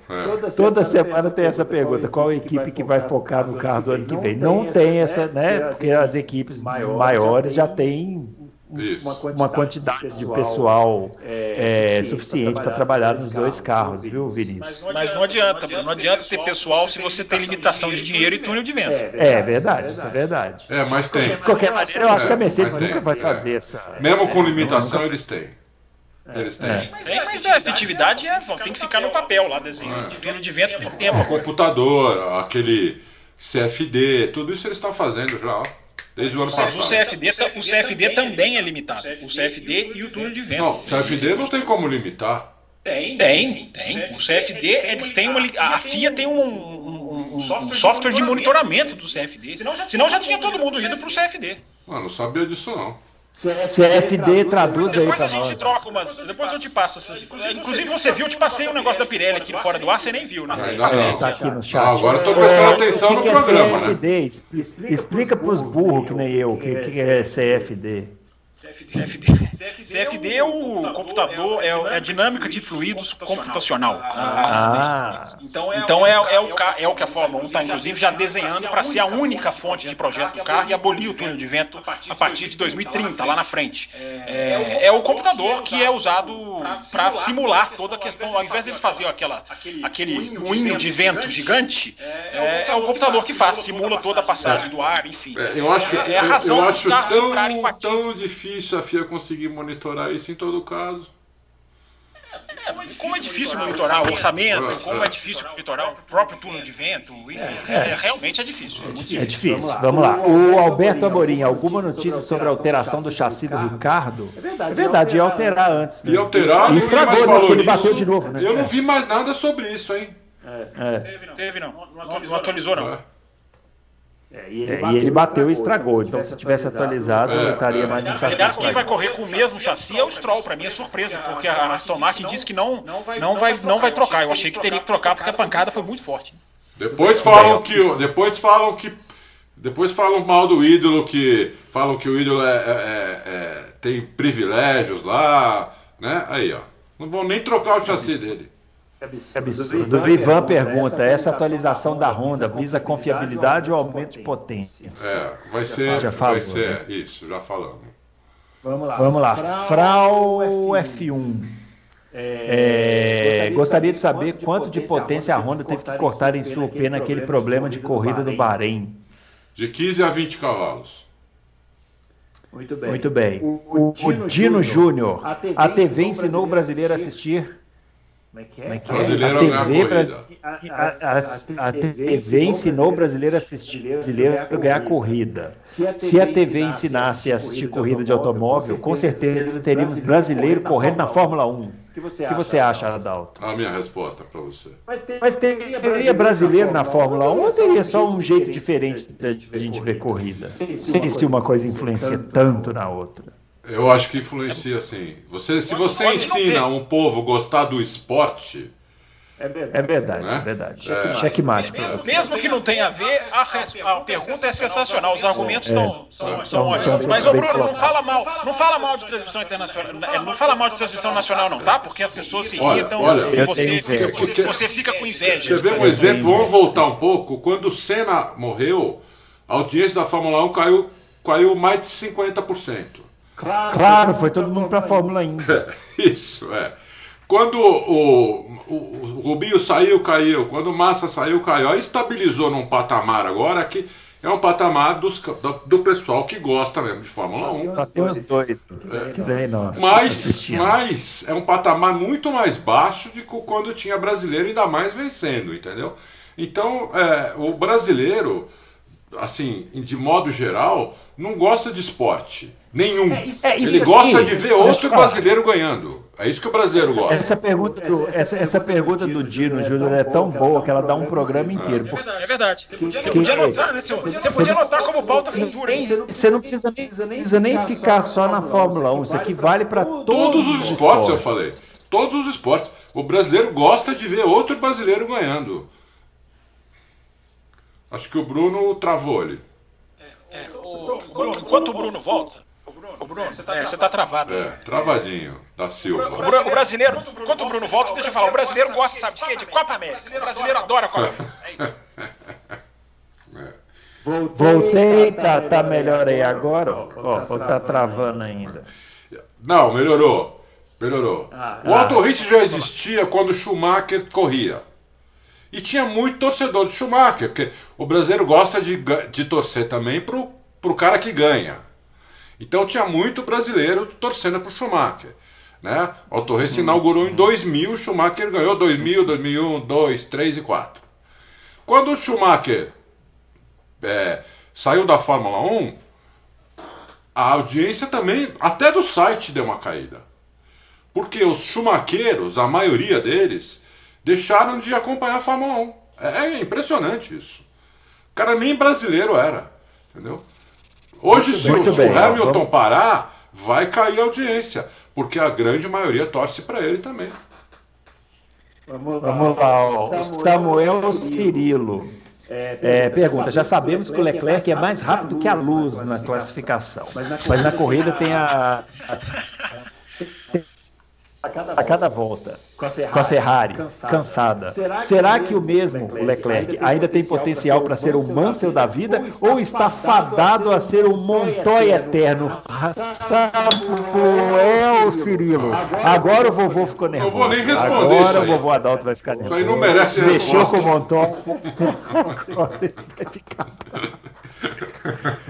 Toda semana tem essa pergunta: qual a equipe que vai focar no carro do ano que vem? Não tem essa, né? Porque as equipes maiores já têm uma quantidade, uma quantidade, de pessoal é, é, suficiente para trabalhar nos dois carros, viu, Vinícius? Mas não adianta, não adianta ter pessoal se você tem limitação de dinheiro e túnel de vento. É verdade, isso é verdade. É, mas tem. De qualquer maneira, eu acho que a Mercedes nunca vai fazer essa. Mesmo com limitação, eles têm. Eles têm. É. Tem, mas a efetividade é, tem que ficar no papel lá, desenho. É. De túnel de vento por tempo. O computador, aquele CFD, tudo isso eles estão fazendo já, ó. Desde o ano passado. O CFD, o CFD também é limitado. O CFD e o túnel de vento. Não, o CFD não tem como limitar. Tem, tem, tem. O CFD, eles têm uma. A FIA tem um, um, um software de monitoramento do CFD. Senão já tinha todo mundo indo para o CFD. Mano, não sabia disso não. CFD traduz aí para nós. Depois a gente troca umas. Depois eu te passo essas. Inclusive você viu, eu te passei um negócio da Pirelli aqui fora do ar, você nem viu, né? Não, tá aqui no chat. Ah, agora eu tô prestando atenção no programa, né? Explica para os burros que nem eu o que, que é CFD. CFD. CFD é o computador, é, a dinâmica de fluidos computacional. Ah. Então, então é, é, o, é o que a Fórmula 1 está, inclusive, já desenhando para ser a única fonte de projeto do carro e abolir o túnel de vento a partir de 2030, lá na frente. É, é o computador que é usado para simular toda a questão, ao invés de eles fazerem aquela, aquele moinho de vento gigante, é, é o computador que faz, simula toda a passagem do ar, enfim. eu acho, é a razão eu, eu acho tão, tão difícil difícil a FIA conseguir monitorar isso em todo caso. É, como é difícil monitorar o orçamento, é, como é, é difícil monitorar o próprio túnel de vento, enfim, é, é, realmente é difícil. É, difícil. é difícil. Vamos lá. O Alberto Amorim, alguma notícia sobre a alteração do chassi do Ricardo? É verdade, é verdade ia alterar antes. Né? Ia alterar, e estragou, mais falou ele bateu de novo, né? Eu não vi mais nada sobre isso, hein? Teve não. Teve não. Não atualizou não. É, e, ele, é, e ele bateu e estragou. Então, se tivesse atualizado, é, estaria mais um chassi. Aliás, quem vai correr com o mesmo chassi é o Stroll. Para mim é surpresa, porque a Aston Martin disse que não, não, vai, não vai trocar. Eu achei que teria que trocar porque a pancada foi muito forte. Depois falam que, depois falam que, depois falam mal do ídolo, que falam que o ídolo é, é, é tem privilégios lá, né? Aí, ó, não vão nem trocar o chassi dele. Que absurdo. O Ivan pergunta: essa atualização da Honda visa confiabilidade ou aumento de potência? É, vai ser, já falou, vai ser né? isso, já falamos. Vamos lá. Vamos lá. Frau F1. É, é, gostaria de saber quanto de potência a Honda teve que cortar em sua pena naquele problema de corrida do Bahrein. De 15 a 20 cavalos. Muito bem. Muito bem. O, o, o Dino Júnior, a TV ensinou o brasileiro a assistir como é que é? é? Brasileiro a TV, Bras... a, a, a, TV ensinou o brasileiro a assistir brasileiro a ganhar corrida. Se a TV ensinasse a assistir corrida de automóvel, com certeza teríamos brasileiro correndo na Fórmula 1. O que você, que você acha, Adalto? A minha resposta para você. Mas, teria brasileiro na Fórmula 1 ou teria só um jeito diferente de a gente ver corrida? Se uma coisa influencia tanto na outra. Eu acho que influencia assim. Você, se você ensina um povo gostar do esporte. É verdade, é verdade. Né? É verdade. É. Checkmate. Mesmo, mesmo que não tenha a ver, a, a pergunta é sensacional. Os argumentos é. são, são, são ótimos. Mas, ô Bruno, não fala mal. Não fala mal de transmissão internacional. Não fala mal de transmissão nacional, não, tá? Porque as pessoas se irritam olha, e você, fica, você fica com inveja. Você vê um exemplo, vamos voltar um pouco. Quando o Senna morreu, a audiência da Fórmula 1 caiu, caiu mais de 50%. Claro, claro foi todo mundo para a Fórmula Indy. [laughs] Isso, é. Quando o, o, o, Rubinho saiu, caiu. Quando o Massa saiu, caiu. Aí estabilizou num patamar agora que é um patamar dos, do, do pessoal que gosta mesmo de Fórmula 1. É. Mas, mas é um patamar muito mais baixo de quando tinha brasileiro, ainda mais vencendo, entendeu? Então, é, o brasileiro, assim, de modo geral, não gosta de esporte. Nenhum. É, é Ele gosta de ver outro brasileiro ganhando. É isso que o brasileiro gosta. Essa pergunta do, essa, essa pergunta do Dino Júnior é tão boa que ela dá um programa inteiro. É verdade. É verdade. Você podia, você podia anotar, né, senhor? Você podia anotar como falta futura. Você não precisa, precisa nem ficar só na Fórmula 1. Isso aqui vale para todos, todos os esportes, eu falei. Todos os esportes. O brasileiro gosta de ver outro brasileiro ganhando. Acho que o Bruno travou ali. É, o, Bruno, enquanto o Bruno volta, o Bruno, você está tá travado. É, travadinho, da Silva. O, o, o brasileiro, enquanto o Bruno volta, deixa eu falar, o brasileiro gosta, sabe de quê? De Copa América. O brasileiro adora a Copa América. [laughs] É isso. Voltei, tá, tá melhor aí agora? Ó, ou tá travando ainda? Não, melhorou. Melhorou. Ah, o Auto Race já existia quando o Schumacher corria. E tinha muito torcedor de Schumacher, porque o brasileiro gosta de, de torcer também pro, pro cara que ganha. Então tinha muito brasileiro torcendo pro Schumacher. Né? O Race hum. inaugurou em 2000, o Schumacher ganhou 2000, 2001, 2, 3 e 4. Quando o Schumacher é, saiu da Fórmula 1, a audiência também, até do site, deu uma caída. Porque os chumaqueiros, a maioria deles, deixaram de acompanhar a Fórmula 1. É, é impressionante isso. O cara nem brasileiro era. Entendeu? Hoje, se, o, se o Hamilton vamos... parar, vai cair a audiência. Porque a grande maioria torce para ele também. Vamos lá, Vamos lá ó, Samuel, Samuel Cirilo. É, é, pergunta, já sabemos que o Leclerc é mais rápido que a luz na classificação, mas na corrida tem a, a a [laughs] a cada volta, com a Ferrari, com a Ferrari cansada. cansada. Será, Será, que, o mesmo Leclerc, Leclerc ainda tem potencial para ser o Mansell da vida ou está fadado a ser o Montoya eterno? Samuel Cirilo. Agora o vovô ficou nervoso. Eu vou nem responder Agora isso o vovô Adalto vai ficar nervoso. Isso aí não merece resposta. Mexeu com o Montoya. [laughs]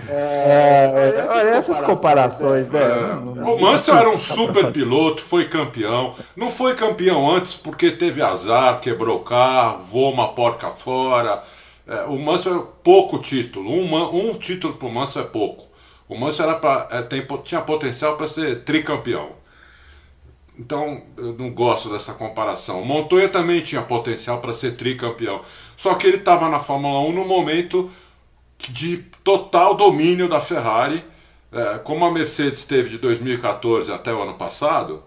É, olha essas comparações, né? É. O Mansell era um super piloto, foi campeão. Não foi campeão antes porque teve azar, quebrou o carro, voou uma porca fora. É, o Mansell é pouco título. Um, um título para o Mansell é pouco. O Mansell era pra, é, tem, tinha potencial para ser tricampeão. Então eu não gosto dessa comparação. O Montoya também tinha potencial para ser tricampeão. Só que ele estava na Fórmula 1 no momento de total domínio da Ferrari, é, como a Mercedes teve de 2014 até o ano passado,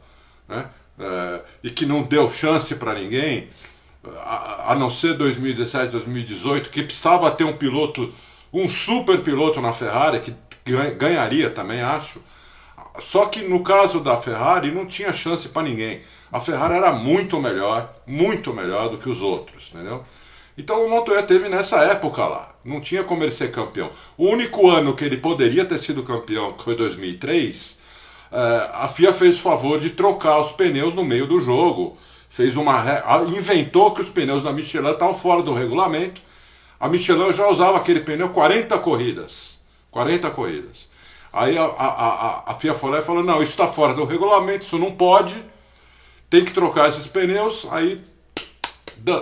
né, é, e que não deu chance para ninguém, a, a, não ser 2017, 2018, que precisava ter um piloto, um super piloto na Ferrari, que ganharia também, acho. Só que no caso da Ferrari não tinha chance para ninguém. A Ferrari era muito melhor, muito melhor do que os outros, entendeu? Então o Montoya teve nessa época lá, não tinha como ele ser campeão. O único ano que ele poderia ter sido campeão, que foi 2003, eh, a FIA fez o favor de trocar os pneus no meio do jogo. Fez uma inventou que os pneus da Michelin estavam fora do regulamento. A Michelin já usava aquele pneu 40 corridas. 40 corridas. Aí a, a, a, a FIA foi lá e falou: não, isso está fora do regulamento, isso não pode, tem que trocar esses pneus. Aí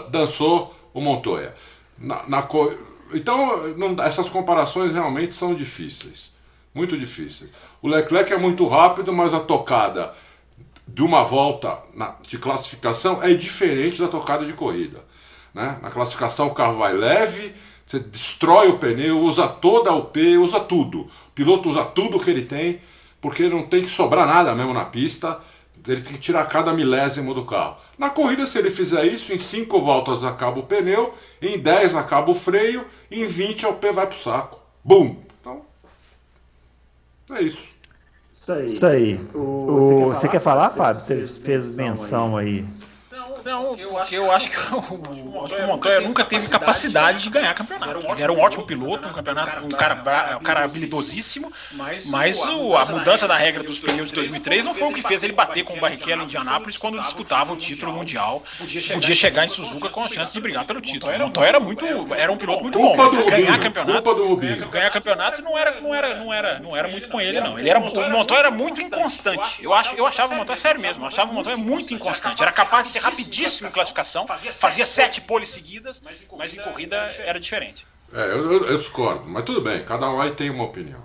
dançou o Montoya. Na, na co... Então, não, essas comparações realmente são difíceis. Muito difíceis. O Leclerc é muito rápido, mas a tocada de uma volta na, de classificação é diferente da tocada de corrida. Né? Na classificação o carro vai leve, você destrói o pneu, usa toda a UP, usa tudo. O piloto usa tudo que ele tem, porque não tem que sobrar nada mesmo na pista. Ele tem que tirar cada milésimo do carro. Na corrida, se ele fizer isso, em 5 voltas acaba o pneu, em 10 acaba o freio, em 20 o pé vai pro saco. Bum! Então, é isso. Isso aí. Isso aí. O, você, quer falar, você quer falar Fábio? Você fez menção aí. aí não, eu acho, eu acho que o, acho que o Montoya nunca teve capacidade de ganhar campeonato. Ele era um ótimo piloto, um campeonato, um cara, um cara habilidosíssimo, mas o, a mudança da regra dos pneus de 2003 não foi o que fez ele bater com o Barrichello em Indianápolis quando disputava o título mundial. Podia chegar em Suzuka com a chance de brigar pelo título. O Montoya era muito, era um piloto muito bom. Ganhar campeonato, ganhar campeonato não era, não era, não era, não era muito com ele não. Ele era, o Montoya era muito inconstante. Eu acho, eu achava o Montoya sério mesmo. Eu achava o Montoya muito inconstante. Era capaz de ser rapidinho rapidíssimo em classificação, fazia sete poles seguidas, mas em corrida era diferente. É, eu, eu, discordo, mas tudo bem, cada um aí tem uma opinião.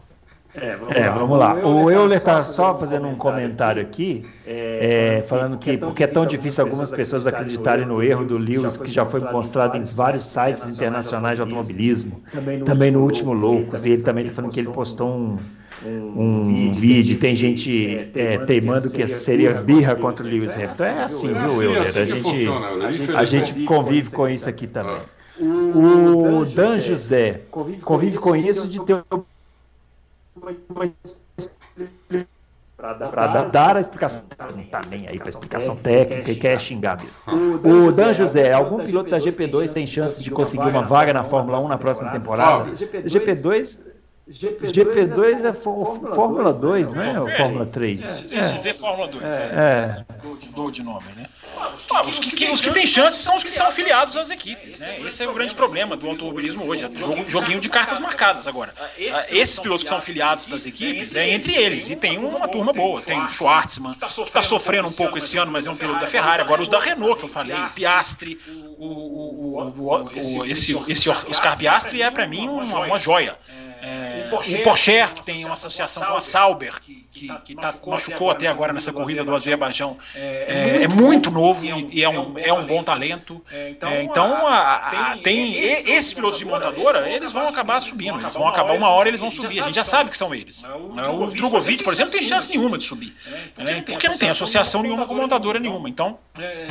É, vamos, é, lá. vamos lá. O Euler está só fazendo um comentário aqui, é, falando que porque é tão difícil algumas pessoas acreditarem no erro do Lewis, que já foi mostrado em vários sites internacionais de automobilismo, também no último Loucos, e ele também está falando que ele postou um, um vídeo, tem gente é, teimando que seria birra contra o Lewis Hamilton. É assim, É viu, assim, Euler? assim A gente, Euler, a gente convive com isso aqui também. Ah. O Dan José convive com isso de ter para dar a explicação, não tá nem aí para explicação técnica e quer xingar mesmo. O Dan José, algum piloto da GP2 tem chance de conseguir uma vaga na Fórmula 1 na próxima temporada? Fábio. GP2 GP2 é Fó- Fórmula 2, né? Ou Fórmula 3? Se dizer Fórmula 2, é. É. Dou de, dou de nome, né? Ah, os, que, que- os que têm chances são os que são filiados às equipes, né? Esse é o grande problema do automobilismo hoje, é jogo, joguinho de cartas marcadas agora. Ah, Esses pilotos que são filiados das equipes, é entre eles, e tem uma turma boa, tem o Schwartzman, que está sofrendo um pouco esse ano, mas é um piloto da Ferrari, agora os da Renault, que eu falei, o Piastri, o, o, o, o- o- esse, esse Oscar Piastri é para mim uma, uma joia. É, o Porsche, que tem uma associação com a Sauber, que, que, que tá, machucou até agora nessa corrida do Azerbaijão, é, é muito novo e, e é, um, é um bom talento. É, então, a- a- tem esses pilotos de montadora, eles vão acabar subindo. Eles vão acabar uma hora, eles vão subir. A gente já sabe que são eles. O Drogovic, por exemplo, tem chance nenhuma de subir, porque não tem associação nenhuma com montadora nenhuma. Então,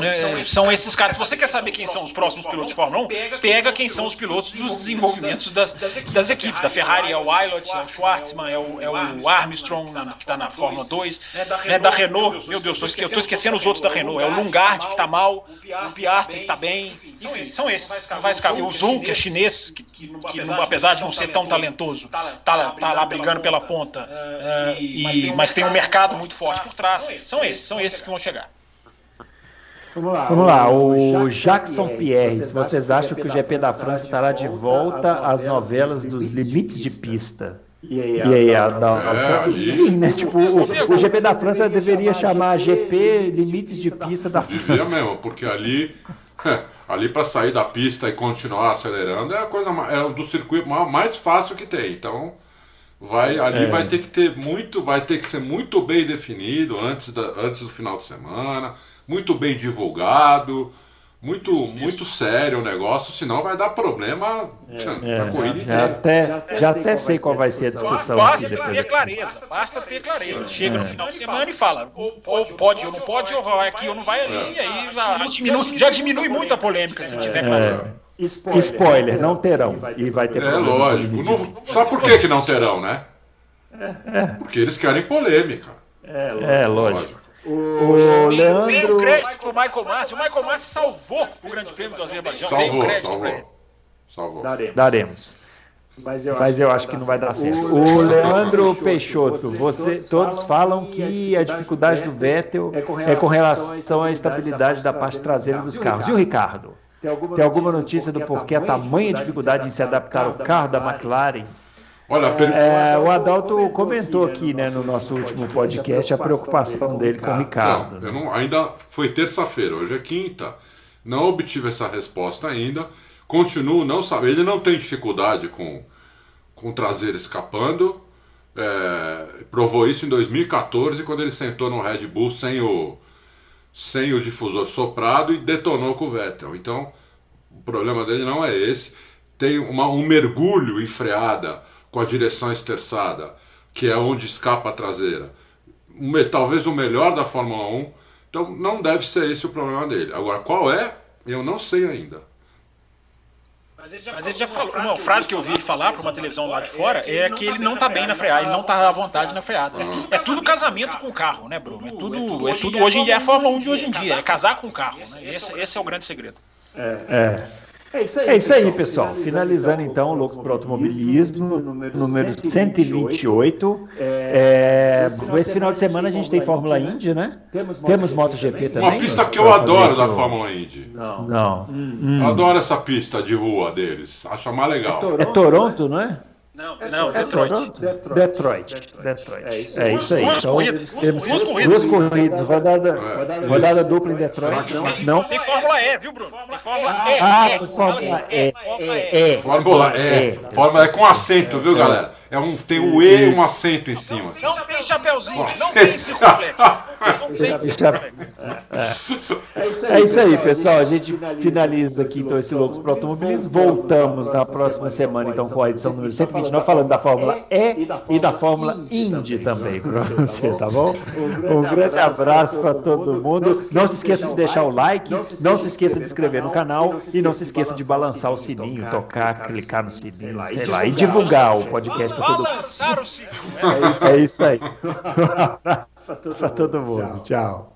é, são esses caras. Se você quer saber quem são os próximos pilotos de Fórmula 1, pega quem são os pilotos dos desenvolvimentos das, das equipes. Da Ferrari é o Aylott, é o Schwartzman, é o, é o Armstrong, na- que está na Fórmula 2. Né, da Renault, meu Deus, eu estou esquecendo os outros da Renault. É o Lungard, que está mal, o Piastri, que está bem. Enfim, são esses. Não vai escapar. O Zhou, que é chinês, que, que, que apesar de não ser tão talentoso, tá, lá- tá lá brigando pela ponta. é, e, mas tem um mercado muito forte por trás. São esses, são esses que vão chegar. Vamos lá, o Jackson Pierre, vocês acham que o GP da França estará de volta às novelas dos limites de pista? E aí, a, da- É, sim, né? Tipo, o, o GP da França deveria chamar GP Limites de Pista da Devia França. mesmo, porque ali, [laughs] ali para sair da pista e continuar acelerando é a coisa é o do circuito ma- mais fácil que tem. Então, vai ali É. vai ter que ter muito, vai ter que ser muito bem definido antes, da, antes do final de semana, muito bem divulgado, muito muito sério o negócio, senão vai dar problema É, na corrida já inteira. até, já até sei qual vai ser a discussão aqui Basta depois. ter clareza, basta ter clareza. Chega no final de semana e fala, ou, ou pode ou não pode, ou vai aqui ou não vai ali, e aí já diminui, já diminui muito a polêmica se tiver clareza. É, spoiler, não terão. E vai ter É problema lógico. com Não, limites. sabe por que, que não terão, né? Porque eles querem polêmica. É, lógico. O o Leandro. crédito pro Michael Massi, o Michael Massi salvou o Grande Prêmio do Azerbaijão. O Salvou, salvou. Salvou. Daremos. Mas eu acho que não vai dar certo. O Leandro Peixoto, você, todos falam que a dificuldade do Vettel é com relação à estabilidade da parte traseira dos carros. E o Ricardo? Tem alguma notícia do porquê a tamanha dificuldade em se adaptar ao carro da McLaren? Olha, per... É, o Adalto comentou aqui né, no nosso último podcast a preocupação dele com o Ricardo. Não, eu não, ainda foi terça-feira, hoje é quinta. Não obtive essa resposta ainda. Continuo não sabendo. Ele não tem dificuldade com, com o traseiro escapando. É, provou isso em 2014, quando ele sentou no Red Bull sem o, sem o difusor soprado e detonou com o Vettel. Então, o problema dele não é esse. Tem uma, um mergulho em freada com a direção esterçada, que é onde escapa a traseira. Talvez o melhor da Fórmula 1. Então, não deve ser esse o problema dele. Agora, qual é? Eu não sei ainda. Mas ele já falou, uma frase que eu ouvi ele falar para uma televisão lá de fora é que ele não tá bem na freada, ele não tá à vontade na freada. É tudo casamento com o carro, né, Bruno? É tudo, é tudo hoje em dia, é a Fórmula 1 de hoje em dia, é casar com o carro, né? Esse, esse é o grande segredo. É. É isso aí, pessoal. Finalizando então o Loucos para o Automobilismo, número 128. É, esse final de semana a gente tem Fórmula Indy, né? Temos MotoGP também. Uma pista que eu adoro da Fórmula Indy. Não. Eu adoro essa pista de rua deles. Acho mais legal. É Toronto, não é? Não, não, É Detroit. Detroit. Detroit. É isso aí. Duas Então, corridas, temos duas corridas. duas corridas. Rodada, É, rodada dupla em Detroit. Não. Tem Fórmula E, viu, Bruno? Tem Fórmula E. Ah, E, Fórmula assim, E. Fórmula E. É. Fórmula é. Fórmula é com acento, viu, galera? É um, tem o E e um acento em cima. Não tem chapeuzinho, não tem circunflexo. Não tem circunflexo. É isso aí, pessoal. A gente finaliza aqui então esse Loucos para Automobilismo. Voltamos na próxima semana, então, com a edição número 129, falando da Fórmula E e da Fórmula Indy também para você, tá bom? Um grande abraço para todo mundo. Não se esqueça de deixar o like, não se esqueça de inscrever no canal e não se esqueça de balançar o sininho, tocar, clicar no sininho, sei lá, e divulgar o podcast todo. Balançar o sininho. É isso aí. Um abraço para todo mundo. Tchau.